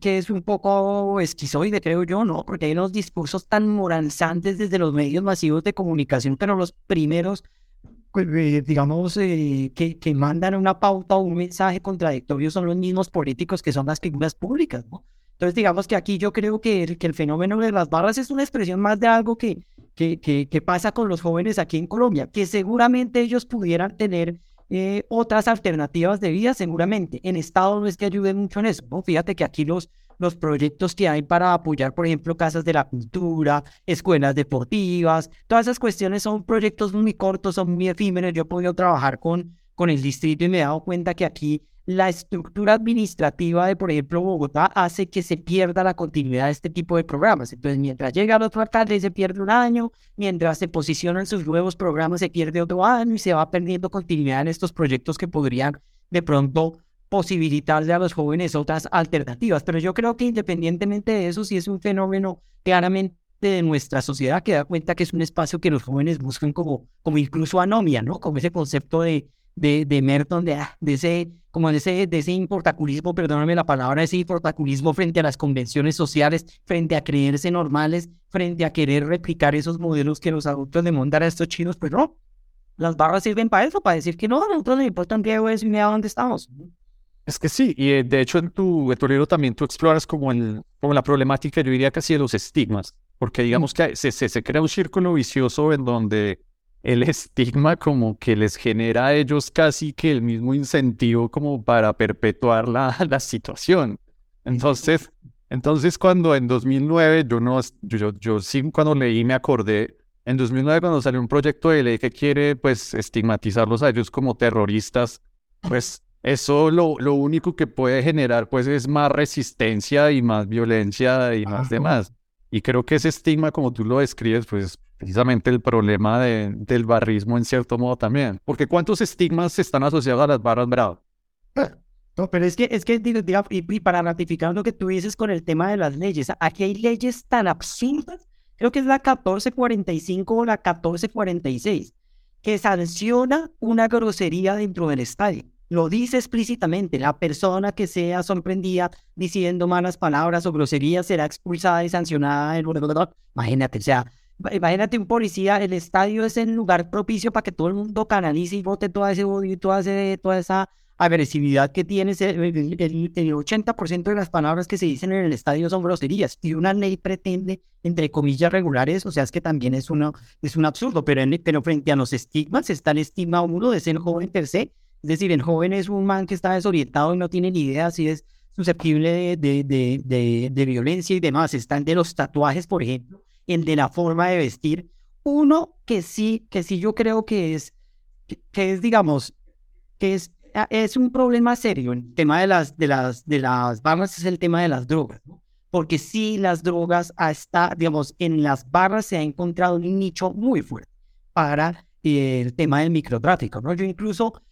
que es un poco esquizoide, creo yo, ¿no? Porque hay unos discursos tan moralizantes desde los medios masivos de comunicación, pero los primeros, pues, eh, digamos, eh, que, que mandan una pauta o un mensaje contradictorio son los mismos políticos que son las figuras públicas, ¿no? Entonces, digamos que aquí yo creo que que el fenómeno de las barras es una expresión más de algo que, que, pasa con los jóvenes aquí en Colombia, que seguramente ellos pudieran tener eh, otras alternativas de vida, seguramente. En Estado no es que ayuden mucho en eso. Fíjate que aquí los, los proyectos que hay para apoyar, por ejemplo, casas de la cultura, escuelas deportivas, todas esas cuestiones son proyectos muy cortos, son muy efímeros. Yo he podido trabajar con, con el distrito y me he dado cuenta que aquí la estructura administrativa de, por ejemplo, Bogotá hace que se pierda la continuidad de este tipo de programas. Entonces, mientras llega el otro alcalde, se pierde un año, mientras se posicionan sus nuevos programas, se pierde otro año y se va perdiendo continuidad en estos proyectos que podrían de pronto posibilitarle a los jóvenes otras alternativas. Pero yo creo que independientemente de eso, sí es un fenómeno claramente de nuestra sociedad que da cuenta que es un espacio que los jóvenes buscan como, como incluso anomia, ¿no? Como ese concepto de, de, de Merton, de, ah, de ese como de ese, de ese importaculismo, perdóname la palabra, ese importaculismo frente a las convenciones sociales, frente a creerse normales, frente a querer replicar esos modelos que los adultos le montan a estos chinos, pues no, las barras sirven para eso, para decir que no, a nosotros nos importa un eso y mira dónde estamos. Es que sí, y eh, de hecho en tu, en libro también tú exploras como, el, como la problemática, yo diría casi de los estigmas, porque digamos que se, se, se crea un círculo vicioso en donde el estigma como que les genera a ellos casi que el mismo incentivo como para perpetuar la, la situación. Entonces, entonces cuando en 2009 yo no, yo, yo, sí cuando leí me acordé, en 2009 cuando salió un proyecto de ley que quiere pues estigmatizarlos a ellos como terroristas, pues eso lo, lo único que puede generar pues es más resistencia y más violencia y más demás. Y creo que ese estigma como tú lo describes pues precisamente el problema de, del barrismo en cierto modo también. Porque ¿cuántos estigmas están asociados a las barras bravas? No, pero es que, es que y, para ratificar lo que tú dices con el tema de las leyes, aquí hay leyes tan absurdas, creo que es la 1445 o la 1446, que sanciona una grosería dentro del estadio. Lo dice explícitamente, la persona que sea sorprendida diciendo malas palabras o groserías será expulsada y sancionada. Imagínate, o sea, Imagínate un policía, el estadio es el lugar propicio para que todo el mundo canalice y vote todo ese odio y toda, toda esa agresividad que tiene. El, el, 80% de las palabras que se dicen en el estadio son groserías y una ley pretende, entre comillas, regulares, o sea, es que también es, uno, es un absurdo, pero, pero frente a los estigmas está el estigma uno de ser joven per. Es decir, el joven es un man que está desorientado y no tiene ni idea si es susceptible de, de, de, de violencia y demás. Están de los tatuajes, por ejemplo el de la forma de vestir. Uno que sí, que sí yo creo que es, que, es, digamos, que es, ah, es un problema serio. El tema de las, de las, de las barras es el tema de las drogas, Porque sí, las drogas hasta, digamos, en las barras se ha encontrado un nicho muy fuerte para el tema del microtráfico, ¿no? Yo incluso,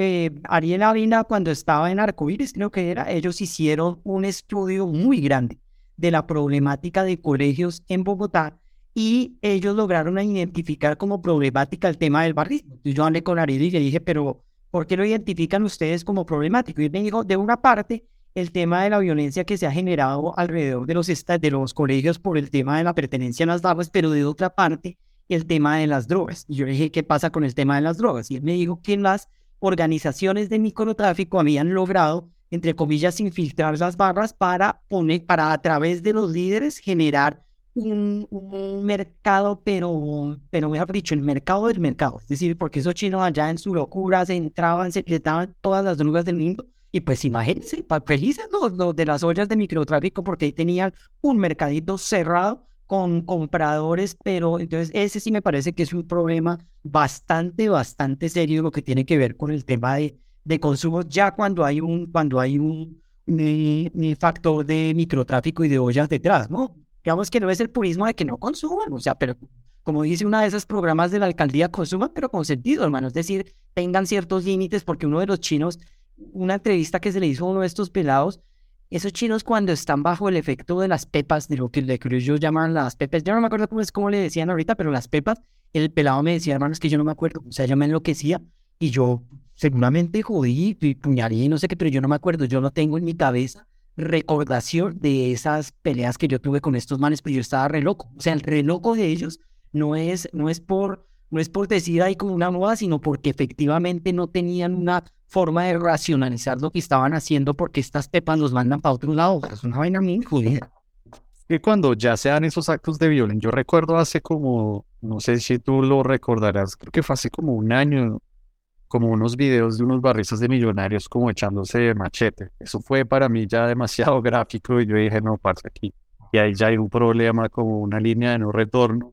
eh, Ariel Avina, cuando estaba en Arcoíris, creo que era, ellos hicieron un estudio muy grande de la problemática de colegios en Bogotá y ellos lograron identificar como problemática el tema del barrismo. yo hablé con Ariel y le dije, pero ¿por qué lo identifican ustedes como problemático? Y él me dijo, de una parte, el tema de la violencia que se ha generado alrededor de los, de los colegios por el tema de la pertenencia a las barras, pero de otra parte, el tema de las drogas. Y yo le dije, ¿qué pasa con el tema de las drogas? Y él me dijo que las organizaciones de microtráfico habían logrado entre comillas, infiltrar las barras para poner, para a través de los líderes generar un, mercado, pero, pero mejor dicho, el mercado del mercado. Es decir, porque esos chinos allá en su locura se entraban, se daban todas las drogas del mundo. Y pues imagínense, felices los, de las ollas de microtráfico, porque ahí tenían un mercadito cerrado con compradores, pero entonces ese sí me parece que es un problema bastante, bastante serio lo que tiene que ver con el tema de, de consumo ya cuando hay un, cuando hay un, factor de microtráfico y de ollas detrás, ¿no? Digamos que no es el purismo de que no consuman, o sea, pero como dice una de esas programas de la alcaldía, consuman, pero con sentido, hermano, es decir, tengan ciertos límites, porque uno de los chinos, una entrevista que se le hizo a uno de estos pelados, esos chinos cuando están bajo el efecto de las pepas, de lo que ellos llaman las pepas, yo no me acuerdo cómo es cómo le decían ahorita, pero las pepas, el pelado me decía, hermano, es que yo no me acuerdo, o sea, yo me enloquecía y yo seguramente jodí y puñalé, no sé qué, pero yo no me acuerdo, yo no tengo en mi cabeza recordación de esas peleas que yo tuve con estos manes, pero yo estaba re loco. O sea, el re loco de ellos no es, no es por, no es por decir ahí como una moda, sino porque efectivamente no tenían una forma de racionalizar lo que estaban haciendo porque estas pepas los mandan para otro lado. Es una vaina muy jodida. Que cuando ya se dan esos actos de violencia, yo recuerdo hace como, no sé si tú lo recordarás, creo que fue hace como un año, como unos videos de unos barristas de millonarios como echándose machete. Eso fue para mí ya demasiado gráfico y yo dije, no, pasa aquí. Y ahí ya hay un problema como una línea de no retorno.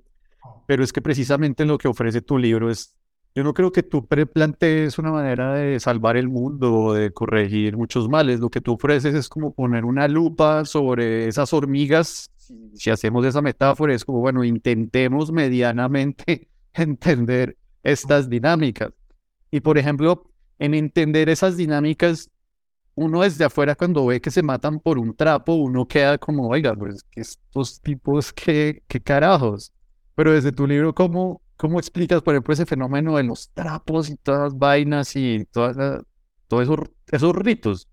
Pero es que precisamente lo que ofrece tu libro es, yo no creo que tú plantees una manera de salvar el mundo o de corregir muchos males. Lo que tú ofreces es como poner una lupa sobre esas hormigas. Si hacemos esa metáfora, es como, bueno, intentemos medianamente entender estas dinámicas. Y por ejemplo, en entender esas dinámicas, uno desde afuera cuando ve que se matan por un trapo, uno queda como, oiga, pues estos tipos, qué, qué carajos. Pero desde tu libro, ¿cómo, ¿cómo explicas, por ejemplo, ese fenómeno de los trapos y todas las vainas y todos esos, esos ritos?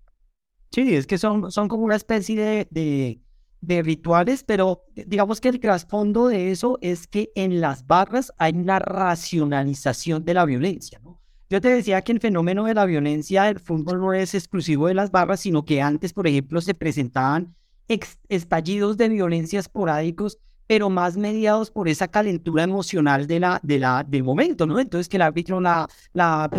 Sí, es que son, son como una especie de, de, de rituales, pero digamos que el trasfondo de eso es que en las barras hay una racionalización de la violencia, ¿no? Yo te decía que el fenómeno de la violencia del fútbol no es exclusivo de las barras, sino que antes, por ejemplo, se presentaban estallidos de violencia esporádicos, pero más mediados por esa calentura emocional de la, de la, del momento, ¿no? Entonces que el árbitro la, la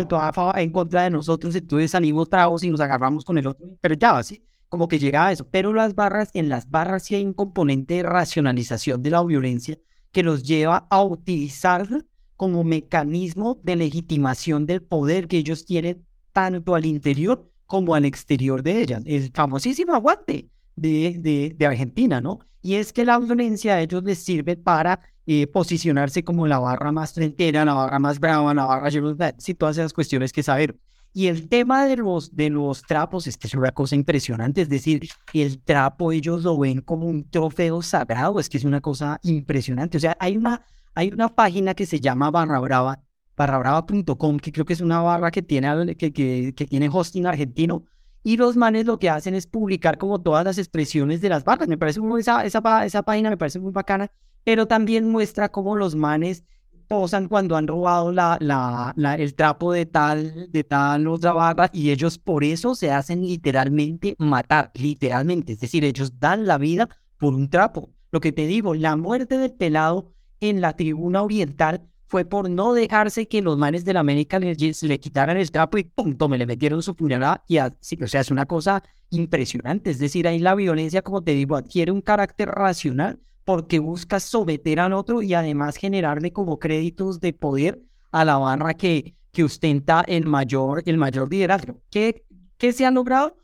en contra de nosotros, entonces salimos tragos y nos agarramos con el otro, pero ya, así, como que llega a eso. Pero las barras, en las barras sí hay un componente de racionalización de la violencia que los lleva a utilizar como mecanismo de legitimación del poder que ellos tienen tanto al interior como al exterior de ellas. El famosísimo aguante de, de, de Argentina, ¿no? Y es que la violencia a ellos les sirve para eh, posicionarse como la barra más frentera, la barra más brava, la barra y todas esas cuestiones que saber. Y el tema de los, de los trapos es que es una cosa impresionante, es decir, el trapo ellos lo ven como un trofeo sagrado, es que es una cosa impresionante. O sea, hay una, hay una página que se llama Barra Brava, barrabrava.com, que creo que es una barra que tiene, que, que, que, tiene hosting argentino. Y los manes lo que hacen es publicar como todas las expresiones de las barras. Me parece muy, esa, esa, esa página me parece muy bacana, pero también muestra cómo los manes posan cuando han robado la, la, la, el trapo de tal, de tal otra barra y ellos por eso se hacen literalmente matar, literalmente. Es decir, ellos dan la vida por un trapo. Lo que te digo, la muerte del pelado en la tribuna oriental fue por no dejarse que los manes de la América le, le quitaran el trapo y punto, me le metieron su puñalada y así, o sea, es una cosa impresionante, es decir, ahí la violencia, como te digo, adquiere un carácter racional porque busca someter al otro y además generarle como créditos de poder a la barra que, que ostenta el mayor, el mayor liderazgo. ¿Qué, ¿Qué se ha logrado?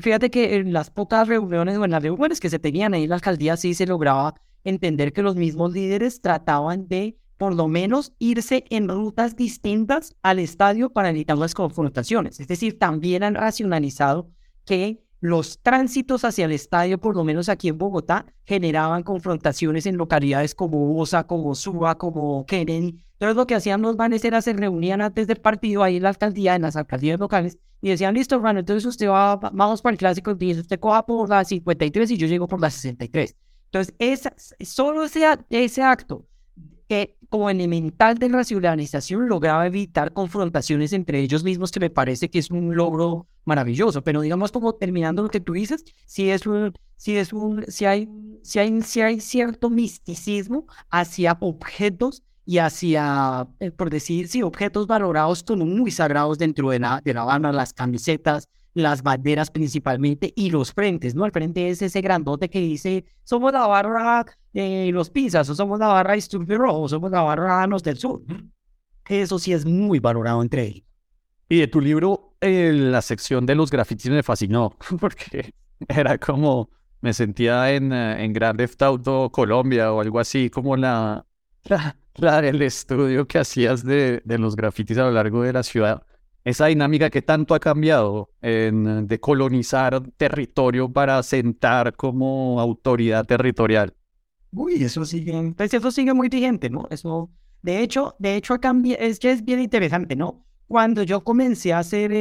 Fíjate que en las pocas reuniones o en las reuniones que se tenían ahí en la alcaldía sí se lograba entender que los mismos líderes trataban de por lo menos irse en rutas distintas al estadio para evitar las confrontaciones. Es decir, también han racionalizado que los tránsitos hacia el estadio, por lo menos aquí en Bogotá, generaban confrontaciones en localidades como Osa, como Suba, como Kennedy. Entonces lo que hacían los vanes era se reunían antes del partido ahí en la alcaldía, en las alcaldías locales, y decían, listo, hermano, entonces usted va, vamos para el clásico, y usted coja por la 53 y yo llego por la 63. Entonces, es, solo ese, ese acto que como elemental de racionalización lograba evitar confrontaciones entre ellos mismos, que me parece que es un logro maravilloso. Pero digamos, como terminando lo que tú dices, si es un, si es un, si hay, si hay, si hay cierto misticismo hacia objetos y hacia, eh, por decir, sí, objetos valorados como muy sagrados dentro de la, de la banda, las camisetas, las banderas principalmente y los frentes, ¿no? El frente es ese grandote que dice, somos la barra de los pizzas, o somos la barra de Rojo, somos la barra los del sur. Eso sí es muy valorado entre ellos. Y de tu libro, la sección de los grafitis me fascinó, porque era como, me sentía en, eh, en Grand Theft Auto Colombia o algo así, como la, la, el estudio que hacías de, de los grafitis a lo largo de la ciudad esa dinámica que tanto ha cambiado en, de colonizar territorio para sentar como autoridad territorial. Uy, eso sigue, pues eso sigue muy vigente, ¿no? Eso, de hecho, de hecho cambia, es que es bien interesante, ¿no? Cuando yo comencé a hacer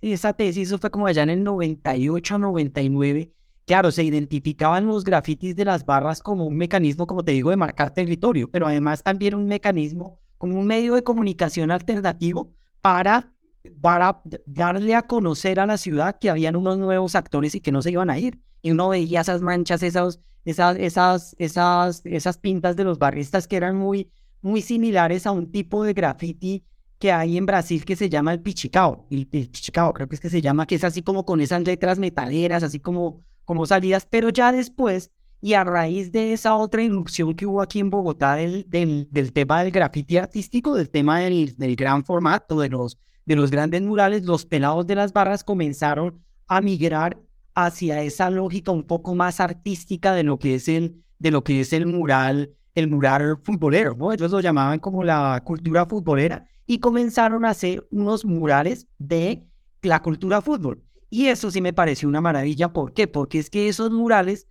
esa tesis, eso fue como allá en el 98, 99, claro, se identificaban los grafitis de las barras como un mecanismo, como te digo, de marcar territorio, pero además también un mecanismo, como un medio de comunicación alternativo para para darle a conocer a la ciudad que habían unos nuevos actores y que no se iban a ir. Y uno veía esas manchas, esas, esas, esas, esas, esas pintas de los barristas que eran muy, muy similares a un tipo de graffiti que hay en Brasil que se llama el pichicao, el, pichicao creo que es que se llama, que es así como con esas letras metaleras, así como, como salidas, pero ya después y a raíz de esa otra irrupción que hubo aquí en Bogotá del, del, del tema del grafiti artístico, del tema del, del, gran formato, de los, de los grandes murales, los pelados de las barras comenzaron a migrar hacia esa lógica un poco más artística de lo que es el, de lo que es el mural, el mural futbolero, ¿no? Ellos lo llamaban como la cultura futbolera y comenzaron a hacer unos murales de la cultura fútbol. Y eso sí me pareció una maravilla. ¿Por qué? Porque es que esos murales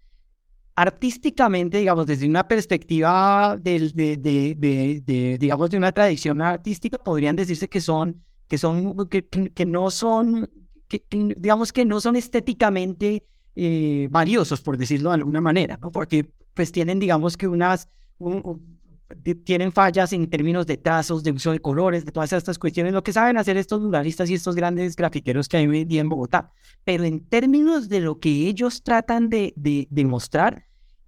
artísticamente, digamos, desde una perspectiva de, de, digamos, de una tradición artística, podrían decirse que son, que son, que, que no son, que, digamos que no son estéticamente eh, valiosos, por decirlo de alguna manera, ¿no? Porque pues tienen, digamos que unas, tienen fallas en términos de trazos, de uso de colores, de todas estas cuestiones, lo que saben hacer estos muralistas y estos grandes grafiteros que hay hoy en día en Bogotá. Pero en términos de lo que ellos tratan de, de, de mostrar,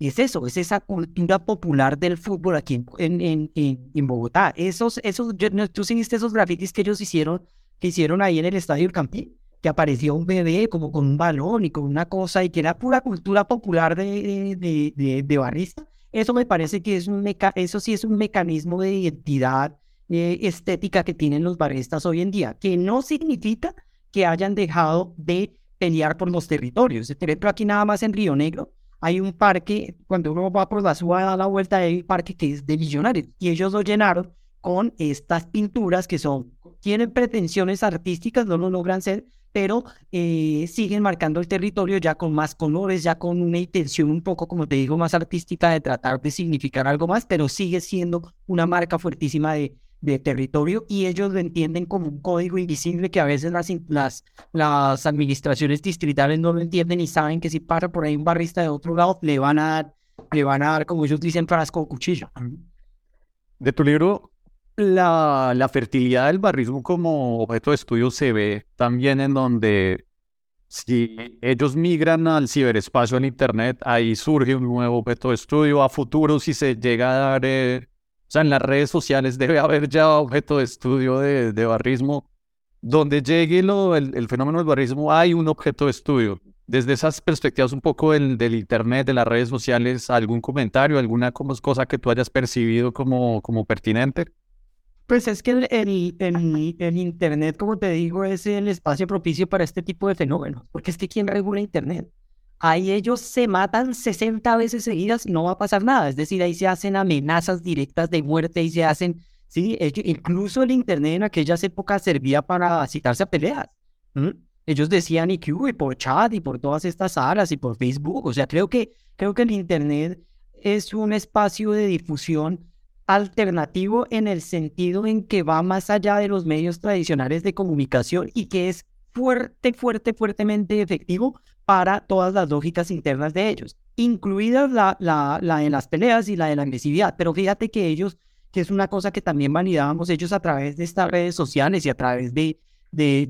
es eso, es esa cultura popular del fútbol aquí en, en, en, Bogotá. Esos, esos, tú seguiste esos grafitis que ellos hicieron, que hicieron ahí en el Estadio del Campín, que un bebé como con un balón y con una cosa y que era pura cultura popular de, de, de, barrista. Eso me parece que es un meca eso sí es un mecanismo de identidad eh, estética que tienen los barristas hoy en día, que no significa que hayan dejado de pelear por los territorios. Por ejemplo, aquí nada más en Río Negro, hay un parque, cuando uno va por la suba a la vuelta, hay un parque que es de millonarios y ellos lo llenaron con estas pinturas que son, tienen pretensiones artísticas, no lo logran ser, pero eh, siguen marcando el territorio ya con más colores, ya con una intención un poco, como te digo, más artística de tratar de significar algo más, pero sigue siendo una marca fuertísima de, de territorio y ellos lo entienden como un código invisible que a veces las, las, las administraciones distritales no lo entienden y saben que si pasa por ahí un barrista de otro lado le van a dar, le van a dar como ellos dicen, frasco o cuchillo. De tu libro, la, la fertilidad del barrismo como objeto de estudio se ve también en donde si ellos migran al ciberespacio en Internet, ahí surge un nuevo objeto de estudio. A futuro, si se llega a dar eh, o sea, en las redes sociales debe haber ya objeto de estudio de, de barrismo. Donde llegue lo, el, fenómeno del barrismo, hay un objeto de estudio. Desde esas perspectivas un poco del, del Internet, de las redes sociales, ¿algún comentario, alguna cosa que tú hayas percibido como, como pertinente? Pues es que el, el, el, Internet, como te digo, es el espacio propicio para este tipo de fenómenos. Porque es que ¿quién regula Internet? Ahí ellos se matan 60 veces seguidas y no va a pasar nada. Es decir, ahí se hacen amenazas directas de muerte y se hacen, sí, incluso el Internet en aquellas épocas servía para citarse a peleas. Ellos decían que y por chat y por todas estas salas y por Facebook. O sea, creo que, creo que el Internet es un espacio de difusión alternativo en el sentido en que va más allá de los medios tradicionales de comunicación y que es fuerte, fuerte, fuertemente efectivo para todas las lógicas internas de ellos, incluidas la, la, la de las peleas y la de la agresividad. Pero fíjate que ellos, que es una cosa que también validábamos ellos a través de estas redes sociales y a través de, de,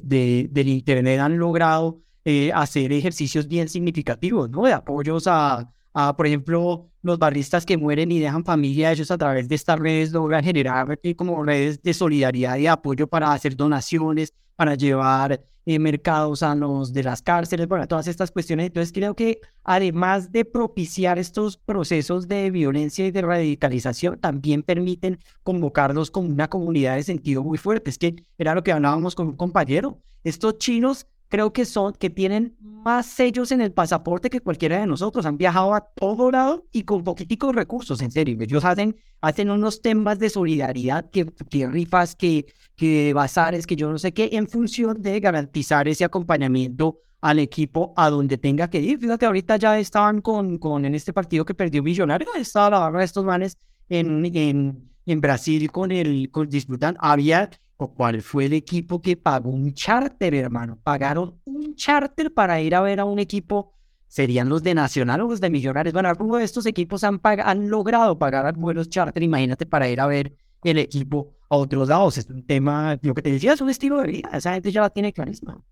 de, del Internet han logrado eh, hacer ejercicios bien significativos, ¿no? De apoyos a, a, por ejemplo, los barristas que mueren y dejan familia, ellos a través de estas redes logran generar eh, como redes de solidaridad y apoyo para hacer donaciones, para llevar eh, mercados a los de las cárceles, bueno, todas estas cuestiones. Entonces creo que además de propiciar estos procesos de violencia y de radicalización, también permiten convocarlos como una comunidad de sentido muy fuerte. Es que era lo que hablábamos con un compañero. Estos chinos creo que son, que tienen más sellos en el pasaporte que cualquiera de nosotros. Han viajado a todo lado y con poquiticos recursos, en serio. Ellos hacen, hacen unos temas de solidaridad, que, rifas, que, que bazares, que yo no sé qué, en función de garantizar ese acompañamiento al equipo a donde tenga que ir. Fíjate, ahorita ya estaban con, con en este partido que perdió Millonario, estaba la barra de estos manes en, en, en Brasil con el, con, disfrutando. Había cuál fue el equipo que pagó un charter, hermano. Pagaron un charter para ir a ver a un equipo. Serían los de Nacional o los de Millonarios. Bueno, algunos de estos equipos han, han logrado pagar vuelos charter, imagínate, para ir a ver el equipo a otros lados. Es un tema, lo que te decía, es un estilo de vida. Esa gente ya la tiene clarísima.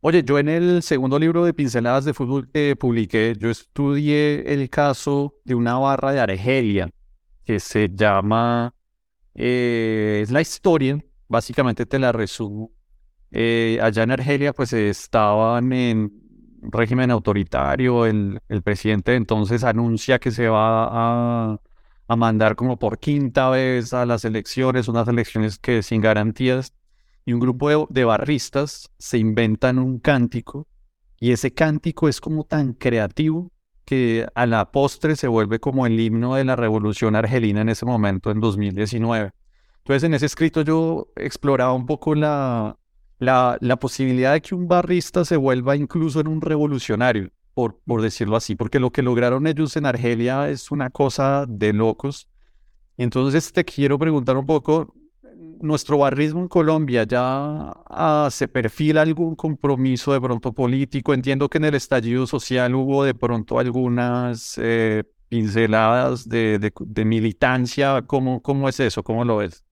Oye, yo en el segundo libro de pinceladas de fútbol que publiqué, yo estudié el caso de una barra de Argelia que se llama Eh, es la historia, básicamente te la resumo. Eh, allá en Argelia pues estaban en régimen autoritario, el, el presidente entonces anuncia que se va a, a mandar como por quinta vez a las elecciones, unas elecciones que sin garantías, y un grupo de, barristas se inventan un cántico, y ese cántico es como tan creativo que a la postre se vuelve como el himno de la revolución argelina en ese momento, en 2019. Entonces, en ese escrito yo exploraba un poco la, la, la posibilidad de que un barrista se vuelva incluso en un revolucionario, por, por decirlo así, porque lo que lograron ellos en Argelia es una cosa de locos. Entonces te quiero preguntar un poco, nuestro barrismo en Colombia ya ah, se perfila algún compromiso de pronto político. Entiendo que en el estallido social hubo de pronto algunas eh, pinceladas de, de, militancia. ¿Cómo, ¿Cómo es eso? ¿Cómo lo ves?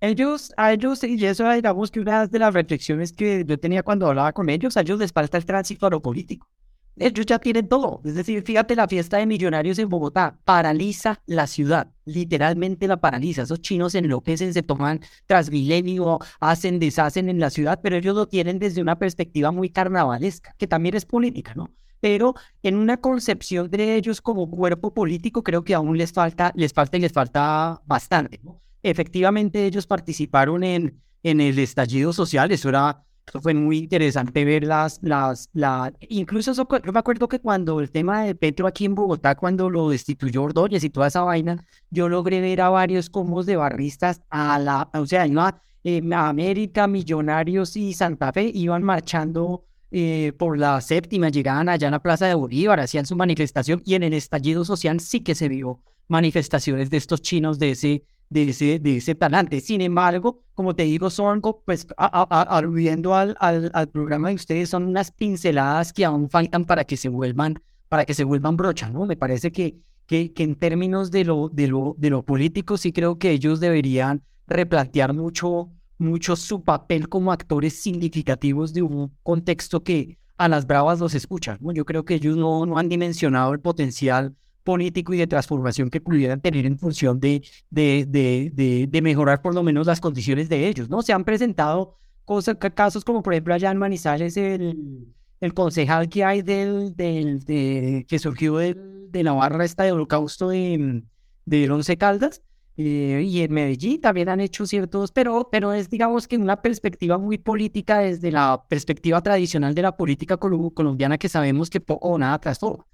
Ellos, a ellos, y eso digamos que una de las reflexiones que yo tenía cuando hablaba con ellos, a ellos les falta el tránsito a lo político. Ellos ya tienen todo. Es decir, fíjate, la fiesta de millonarios en Bogotá paraliza la ciudad. Literalmente la paraliza. Esos chinos enloquecen, se toman transmilenio, hacen, deshacen en la ciudad, pero ellos lo tienen desde una perspectiva muy carnavalesca, que también es política, ¿no? Pero en una concepción de ellos como cuerpo político, creo que aún les falta, les falta y les falta bastante, ¿no? Efectivamente, ellos participaron en, en el estallido social, eso era fue muy interesante ver las, las, la, incluso yo me acuerdo que cuando el tema de Petro aquí en Bogotá, cuando lo destituyó Ordóñez y toda esa vaina, yo logré ver a varios combos de barristas a la, o sea, iba, eh, América, Millonarios y Santa Fe iban marchando eh, por la séptima, llegaban allá a la Plaza de Bolívar, hacían su manifestación y en el estallido social sí que se vio manifestaciones de estos chinos de ese, de ese, de ese talante. Sin embargo, como te digo, son, pues, aludiendo al, al, al, programa de ustedes, son unas pinceladas que aún faltan para que se vuelvan, para que se vuelvan brocha, ¿no? Me parece que, que, que en términos de lo, de, lo, de lo político, sí creo que ellos deberían replantear mucho, mucho su papel como actores significativos de un contexto que a las bravas los escuchan, ¿no? Yo creo que ellos no, no han dimensionado el potencial político y de transformación que pudieran tener en función de, de, de, de, mejorar por lo menos las condiciones de ellos, ¿no? Se han presentado cosas, casos como por ejemplo allá en Manizales el, el concejal que hay del, del de, que surgió de la barra esta de holocausto de, de Once Caldas, eh, y en Medellín también han hecho ciertos, pero, pero es digamos que una perspectiva muy política desde la perspectiva tradicional de la política colombiana que sabemos que poco o nada transforma.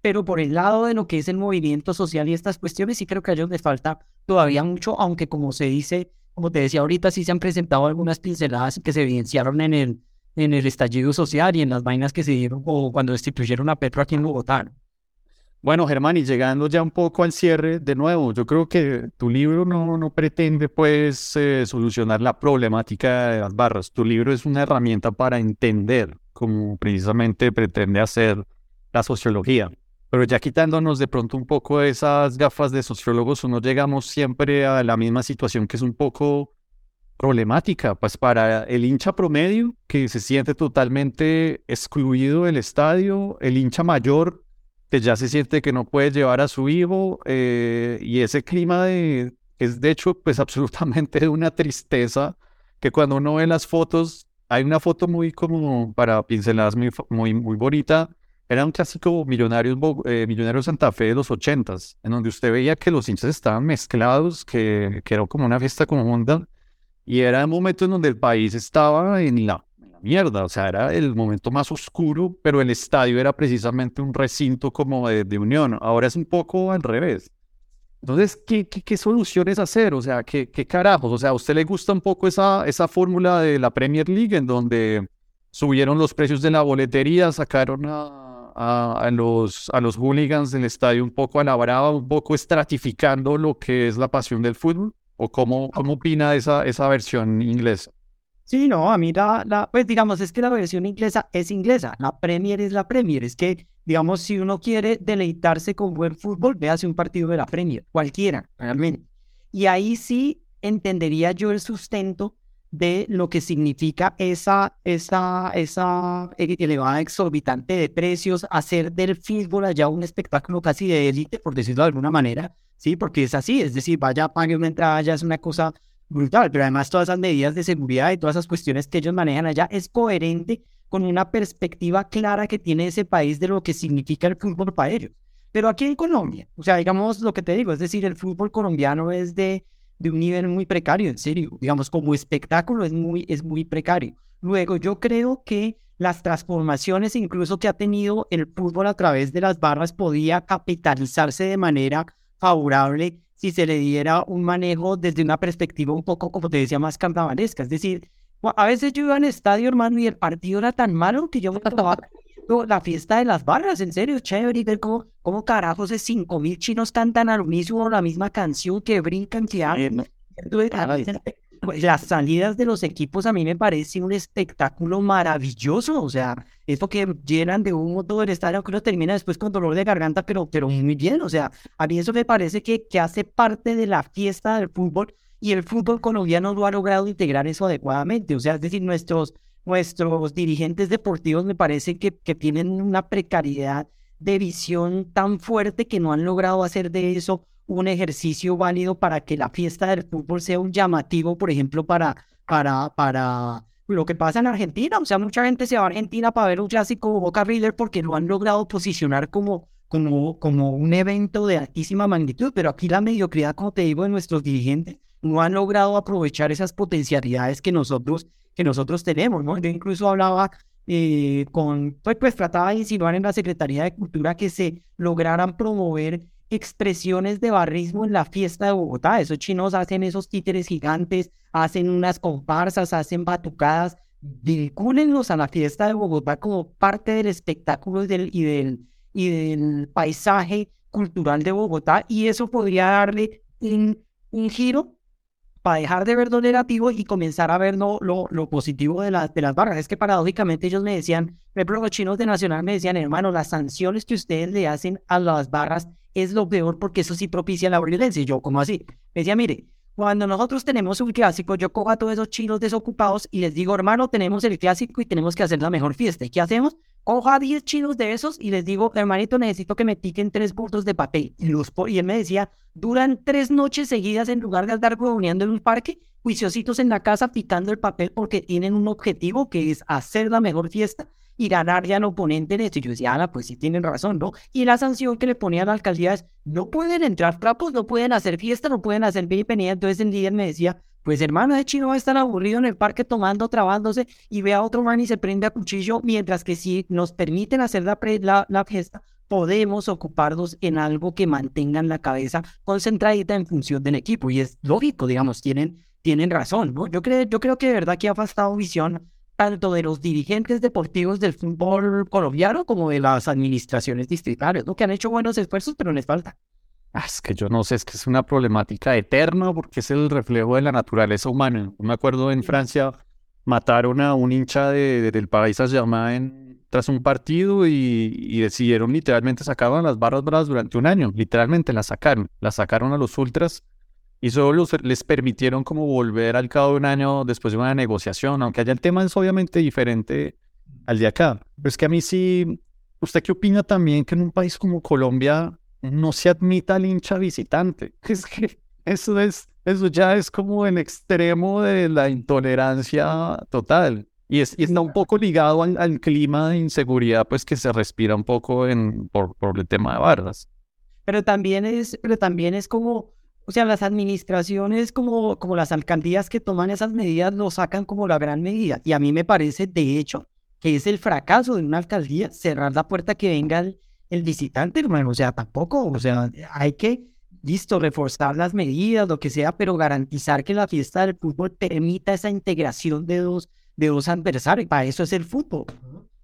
Pero por el lado de lo que es el movimiento social y estas cuestiones, sí creo que a ellos les falta todavía mucho, aunque como se dice, como te decía ahorita, sí se han presentado algunas pinceladas que se evidenciaron en el, en el estallido social y en las vainas que se dieron o cuando destituyeron a Petro aquí en Bogotá. Bueno, Germán, y llegando ya un poco al cierre, de nuevo, yo creo que tu libro no, no pretende pues eh, solucionar la problemática de las barras. Tu libro es una herramienta para entender, como precisamente pretende hacer la sociología. Pero ya quitándonos de pronto un poco esas gafas de sociólogos, uno llegamos siempre a la misma situación que es un poco problemática, pues para el hincha promedio que se siente totalmente excluido del estadio, el hincha mayor que ya se siente que no puede llevar a su hijo eh, y ese clima de es de hecho pues absolutamente de una tristeza que cuando uno ve las fotos hay una foto muy como para pinceladas muy, muy, muy bonita era un clásico Millonarios, eh, Millonarios Santa Fe de los ochentas, en donde usted veía que los hinchas estaban mezclados, que, que era como una fiesta conjunta, y era un momento en donde el país estaba en la, mierda, o sea, era el momento más oscuro, pero el estadio era precisamente un recinto como de, unión. Ahora es un poco al revés. Entonces, ¿qué, qué, soluciones hacer? O sea, ¿qué, ¿qué, carajos? O sea, ¿a usted le gusta un poco esa, esa fórmula de la Premier League en donde subieron los precios de la boletería, sacaron a a, los, a los hooligans del estadio un poco a la brava, un poco estratificando lo que es la pasión del fútbol? ¿O cómo, cómo opina esa, esa versión inglesa? Sí, no, a mí la, pues digamos, es que la versión inglesa es inglesa, la Premier es la Premier, es que, digamos, si uno quiere deleitarse con buen fútbol, véase un partido de la Premier, cualquiera, realmente. Y ahí sí entendería yo el sustento de lo que significa esa, esa, esa elevada exorbitante de precios, hacer del fútbol allá un espectáculo casi de élite, por decirlo de alguna manera, ¿sí? Porque es así, es decir, vaya, pague una entrada, ya es una cosa brutal, pero además todas esas medidas de seguridad y todas esas cuestiones que ellos manejan allá es coherente con una perspectiva clara que tiene ese país de lo que significa el fútbol para ellos. Pero aquí en Colombia, o sea, digamos lo que te digo, es decir, el fútbol colombiano es de de un nivel muy precario, en serio. Digamos, como espectáculo es muy, es muy precario. Luego, yo creo que las transformaciones incluso que ha tenido el fútbol a través de las barras podía capitalizarse de manera favorable si se le diera un manejo desde una perspectiva un poco, como te decía, más campanaresca. Es decir, a veces yo iba al estadio, hermano, y el partido era tan malo que yo me la fiesta de las barras, en serio, chévere, y ver cómo, cómo carajos de cinco mil chinos cantan al unísono la misma canción, que brincan, que hablan. Pues, las salidas de los equipos a mí me parece un espectáculo maravilloso, o sea, esto que llenan de humo todo el estadio, que uno termina después con dolor de garganta, pero, pero muy bien, o sea, a mí eso me parece que, que hace parte de la fiesta del fútbol y el fútbol colombiano no ha logrado integrar eso adecuadamente, o sea, es decir, nuestros nuestros dirigentes deportivos me parece que, que tienen una precariedad de visión tan fuerte que no han logrado hacer de eso un ejercicio válido para que la fiesta del fútbol sea un llamativo, por ejemplo, para, para, para lo que pasa en Argentina. O sea, mucha gente se va a Argentina para ver un clásico Boca River porque lo han logrado posicionar como, como, como un evento de altísima magnitud, pero aquí la mediocridad, como te digo, de nuestros dirigentes no han logrado aprovechar esas potencialidades que nosotros que nosotros tenemos, ¿no? Yo incluso hablaba eh, con, pues, pues trataba de insinuar en la Secretaría de Cultura que se lograran promover expresiones de barrismo en la fiesta de Bogotá. Esos chinos hacen esos títeres gigantes, hacen unas comparsas, hacen batucadas, vincúlenlos a la fiesta de Bogotá como parte del espectáculo y del, y del, y del paisaje cultural de Bogotá y eso podría darle un, un giro para dejar de ver lo negativo y comenzar a ver lo, positivo de, de las barras. Es que paradójicamente ellos me decían, por los chinos de Nacional me decían, hermano, las sanciones que ustedes le hacen a las barras es lo peor porque eso sí propicia la violencia. Y yo, ¿cómo así? Me decía, mire, cuando nosotros tenemos un clásico, yo cojo a todos esos chinos desocupados y les digo, hermano, tenemos el clásico y tenemos que hacer la mejor fiesta. ¿Y qué hacemos? Cojo a 10 chinos de esos y les digo, hermanito, necesito que me piquen tres bultos de papel. Y, los, él me decía, duran tres noches seguidas en lugar de andar reuniendo en un parque, juiciositos en la casa picando el papel porque tienen un objetivo que es hacer la mejor fiesta y ganar ya al oponente en esto. Y yo decía, ah, pues sí tienen razón, ¿no? Y la sanción que le ponía a la alcaldía es, no pueden entrar trapos, no pueden hacer fiesta, no pueden hacer bienvenida. Entonces el líder me decía, pues hermano, de chino va a estar aburrido en el parque tomando, trabándose y ve a otro man y se prende a cuchillo, mientras que si nos permiten hacer la, la, la fiesta, podemos ocuparnos en algo que mantengan la cabeza concentradita en función del equipo. Y es lógico, digamos, tienen, tienen razón, ¿no? Yo creo, yo creo que de verdad que ha faltado visión tanto de los dirigentes deportivos del fútbol colombiano como de las administraciones distritales, ¿no? Que han hecho buenos esfuerzos, pero les falta. Ah, es que yo no sé, es que es una problemática eterna porque es el reflejo de la naturaleza humana. me acuerdo en Francia mataron a un hincha de, del Paris Saint-Germain tras un partido y, decidieron literalmente sacaron las barras bravas durante un año. Literalmente las sacaron. Las sacaron a los ultras y solo les permitieron como volver al cabo de un año después de una negociación, aunque allá el tema es obviamente diferente al de acá. Pero es que a mí sí, ¿usted qué opina también que en un país como Colombia no se admita al hincha visitante. Es que eso es, eso ya es como el extremo de la intolerancia total. Y, es, y está un poco ligado al, clima de inseguridad, pues que se respira un poco en, por, por el tema de barras. Pero también es, pero también es como, o sea, las administraciones como, como las alcaldías que toman esas medidas lo sacan como la gran medida. Y a mí me parece, de hecho, que es el fracaso de una alcaldía cerrar la puerta que venga el, el visitante, hermano. O sea, tampoco, o sea, hay que, listo, reforzar las medidas, lo que sea, pero garantizar que la fiesta del fútbol permita esa integración de dos, de dos adversarios. Para eso es el fútbol.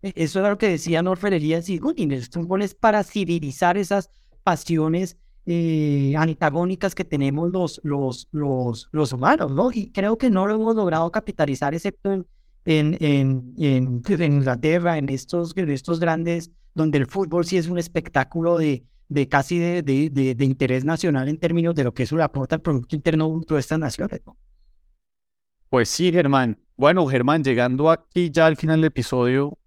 Eso era lo que decía Norferería y el fútbol es para civilizar esas pasiones eh, antagónicas que tenemos los, los, los, los humanos, ¿no? Y creo que no lo hemos logrado capitalizar, excepto en, en, en, en, en Inglaterra, en estos, en estos grandes donde el fútbol sí es un espectáculo de, de casi de, de, de, interés nacional en términos de lo que eso le aporta al Producto Interno Bruto de estas naciones. Pues sí, Germán. Bueno, Germán, llegando aquí ya al final del episodio,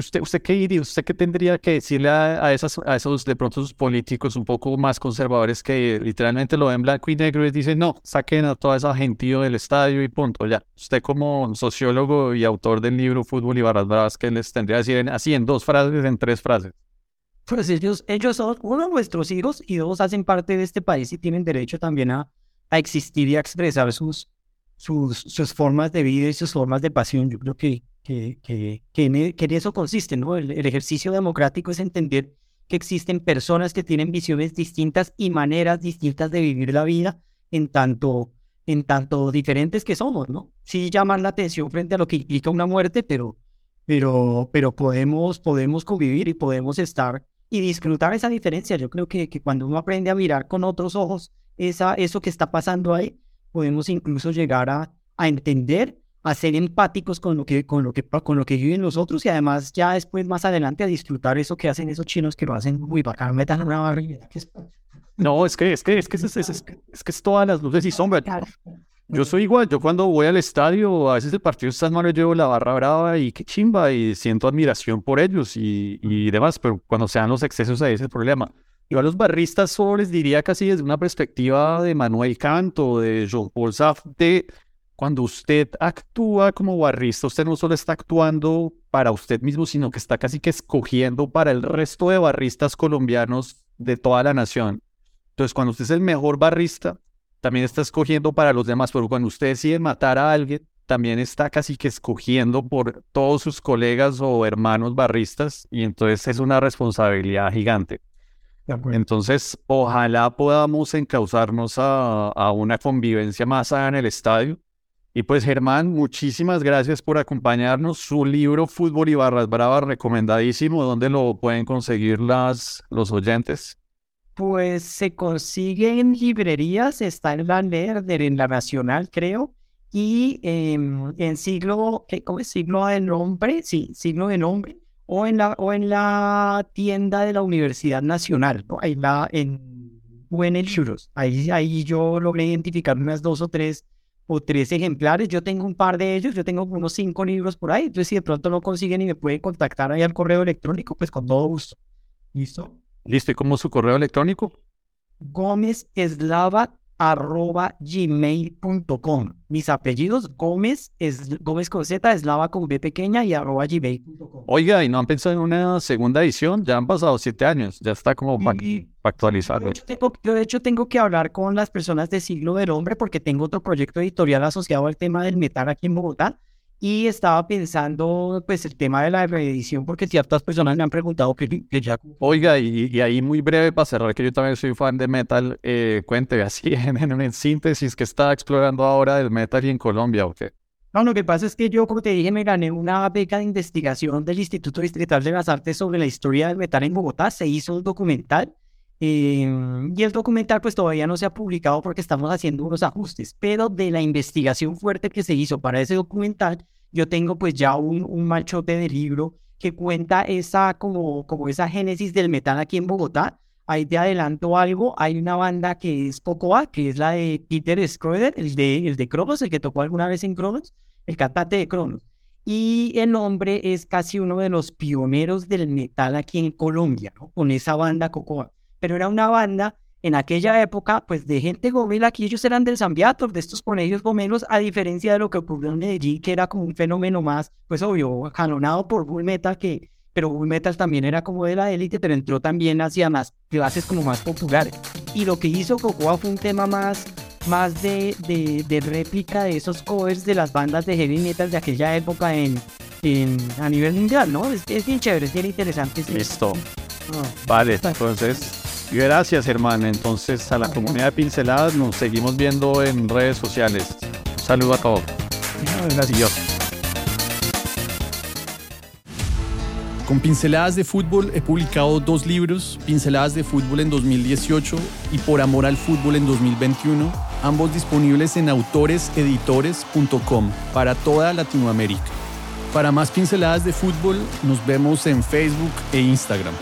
usted, ¿usted qué diría? ¿Usted qué tendría que decirle a, esas, a esos de pronto sus políticos un poco más conservadores que literalmente lo ven blanco y negro y dicen, no, saquen a toda esa gentío del estadio y punto, ya? Usted como sociólogo y autor del libro Fútbol y Barras Bravas, ¿qué les tendría que decir así en dos frases, en tres frases? Pues ellos, ellos son uno nuestros hijos y dos hacen parte de este país y tienen derecho también a, a existir y a expresar sus, sus formas de vida y sus formas de pasión. Yo creo que, que, que, que, en, e, eso consiste, ¿no? El, el, ejercicio democrático es entender que existen personas que tienen visiones distintas y maneras distintas de vivir la vida en tanto, en tanto diferentes que somos, ¿no? Sí llaman la atención frente a lo que implica una muerte, pero, pero, pero podemos, podemos convivir y podemos estar y disfrutar esa diferencia. Yo creo que, que cuando uno aprende a mirar con otros ojos esa, eso que está pasando ahí, podemos incluso llegar a, a entender, a ser empáticos con lo, que, con, lo que, con lo que viven los otros y además ya después, más adelante, a disfrutar eso que hacen esos chinos que lo hacen muy bacán, metan una barriga. No, es que es que es que es, es, es, es que es todas las luces y sombras. Yo soy igual, yo cuando voy al estadio, a veces el partido está mal, yo llevo la barra brava y qué chimba, y siento admiración por ellos y, y demás, pero cuando sean los excesos ahí es el problema. Yo a los barristas solo les diría casi desde una perspectiva de Manuel Canto, de Jean-Paul Sartre, cuando usted actúa como barrista, usted no solo está actuando para usted mismo, sino que está casi que escogiendo para el resto de barristas colombianos de toda la nación. Entonces, cuando usted es el mejor barrista, también está escogiendo para los demás, pero cuando usted decide matar a alguien, también está casi que escogiendo por todos sus colegas o hermanos barristas y entonces es una responsabilidad gigante. Entonces, ojalá podamos encauzarnos a, a, una convivencia más allá en el estadio. Y pues Germán, muchísimas gracias por acompañarnos. Su libro Fútbol y Barras Bravas, recomendadísimo. ¿Dónde lo pueden conseguir las, los oyentes? Pues se consigue en librerías, está en la Lerner, en la Nacional, creo, y en siglo, ¿cómo es? Siglo de nombre, sí, siglo de nombre, o en la, o en la tienda de la Universidad Nacional, ¿no? Ahí la, en, o Churros. Ahí, ahí yo logré identificar unas dos o tres o tres ejemplares. Yo tengo un par de ellos, yo tengo unos cinco libros por ahí. Entonces, si de pronto no consiguen y me pueden contactar ahí al correo electrónico, pues con todo gusto. ¿Listo? Listo, ¿y cómo es su correo electrónico? Gómez Eslava arroba gmail.com. Mis apellidos, Gómez, es, Gómez con Z, Eslava con B pequeña y arroba gmail.com. Oiga, ¿y no han pensado en una segunda edición? Ya han pasado siete años, ya está como para actualizar. Yo de hecho tengo que hablar con las personas de Siglo del Hombre porque tengo otro proyecto editorial asociado al tema del metal aquí en Bogotá y estaba pensando, pues, el tema de la reedición, porque ciertas personas me han preguntado que, ya... Oiga, y, ahí muy breve para cerrar, que yo también soy fan de metal, eh, cuente así en, en, síntesis que está explorando ahora el metal y en Colombia, ¿o qué? No, lo que pasa es que yo, como te dije, me gané una beca de investigación del Instituto Distrital de las Artes sobre la historia del metal en Bogotá. Se hizo un documental Em, y el documental pues todavía no se ha publicado porque estamos haciendo unos ajustes, pero de la investigación fuerte que se hizo para ese documental, yo tengo pues ya un, un machote de libro que cuenta esa como, como esa génesis del metal aquí en Bogotá. Ahí te adelanto algo, hay una banda que es Cocoa, que es la de Peter Schroeder, el de, el de Cronos, el que tocó alguna vez en Cronos, el cantante de Cronos. Y el hombre es casi uno de los pioneros del metal aquí en Colombia. Con esa banda Cocoa pero era una banda en aquella época, pues de gente gomela, aquí ellos eran del Zambiator, de estos colegios gomelos, a diferencia de lo que ocurrió en Medellín, que era como un fenómeno más, pues obvio, canonado por Bull Metal, que, pero Bull Metal también era como de la élite, pero entró también hacia más clases como más populares. Y lo que hizo Cocoa fue un tema más, más de, de, de réplica de esos covers de las bandas de heavy metal de aquella época en, en a nivel mundial, ¿no? Es, es bien chévere, es bien interesante. Listo. Ah. vale, entonces Gracias, hermano. Entonces, a la comunidad de Pinceladas nos seguimos viendo en redes sociales. Un saludo a todos. Gracias. Con Pinceladas de Fútbol he publicado dos libros, Pinceladas de Fútbol en 2018 y Por Amor al Fútbol en 2021, ambos disponibles en autoreseditores.com para toda Latinoamérica. Para más pinceladas de fútbol, nos vemos en Facebook e Instagram.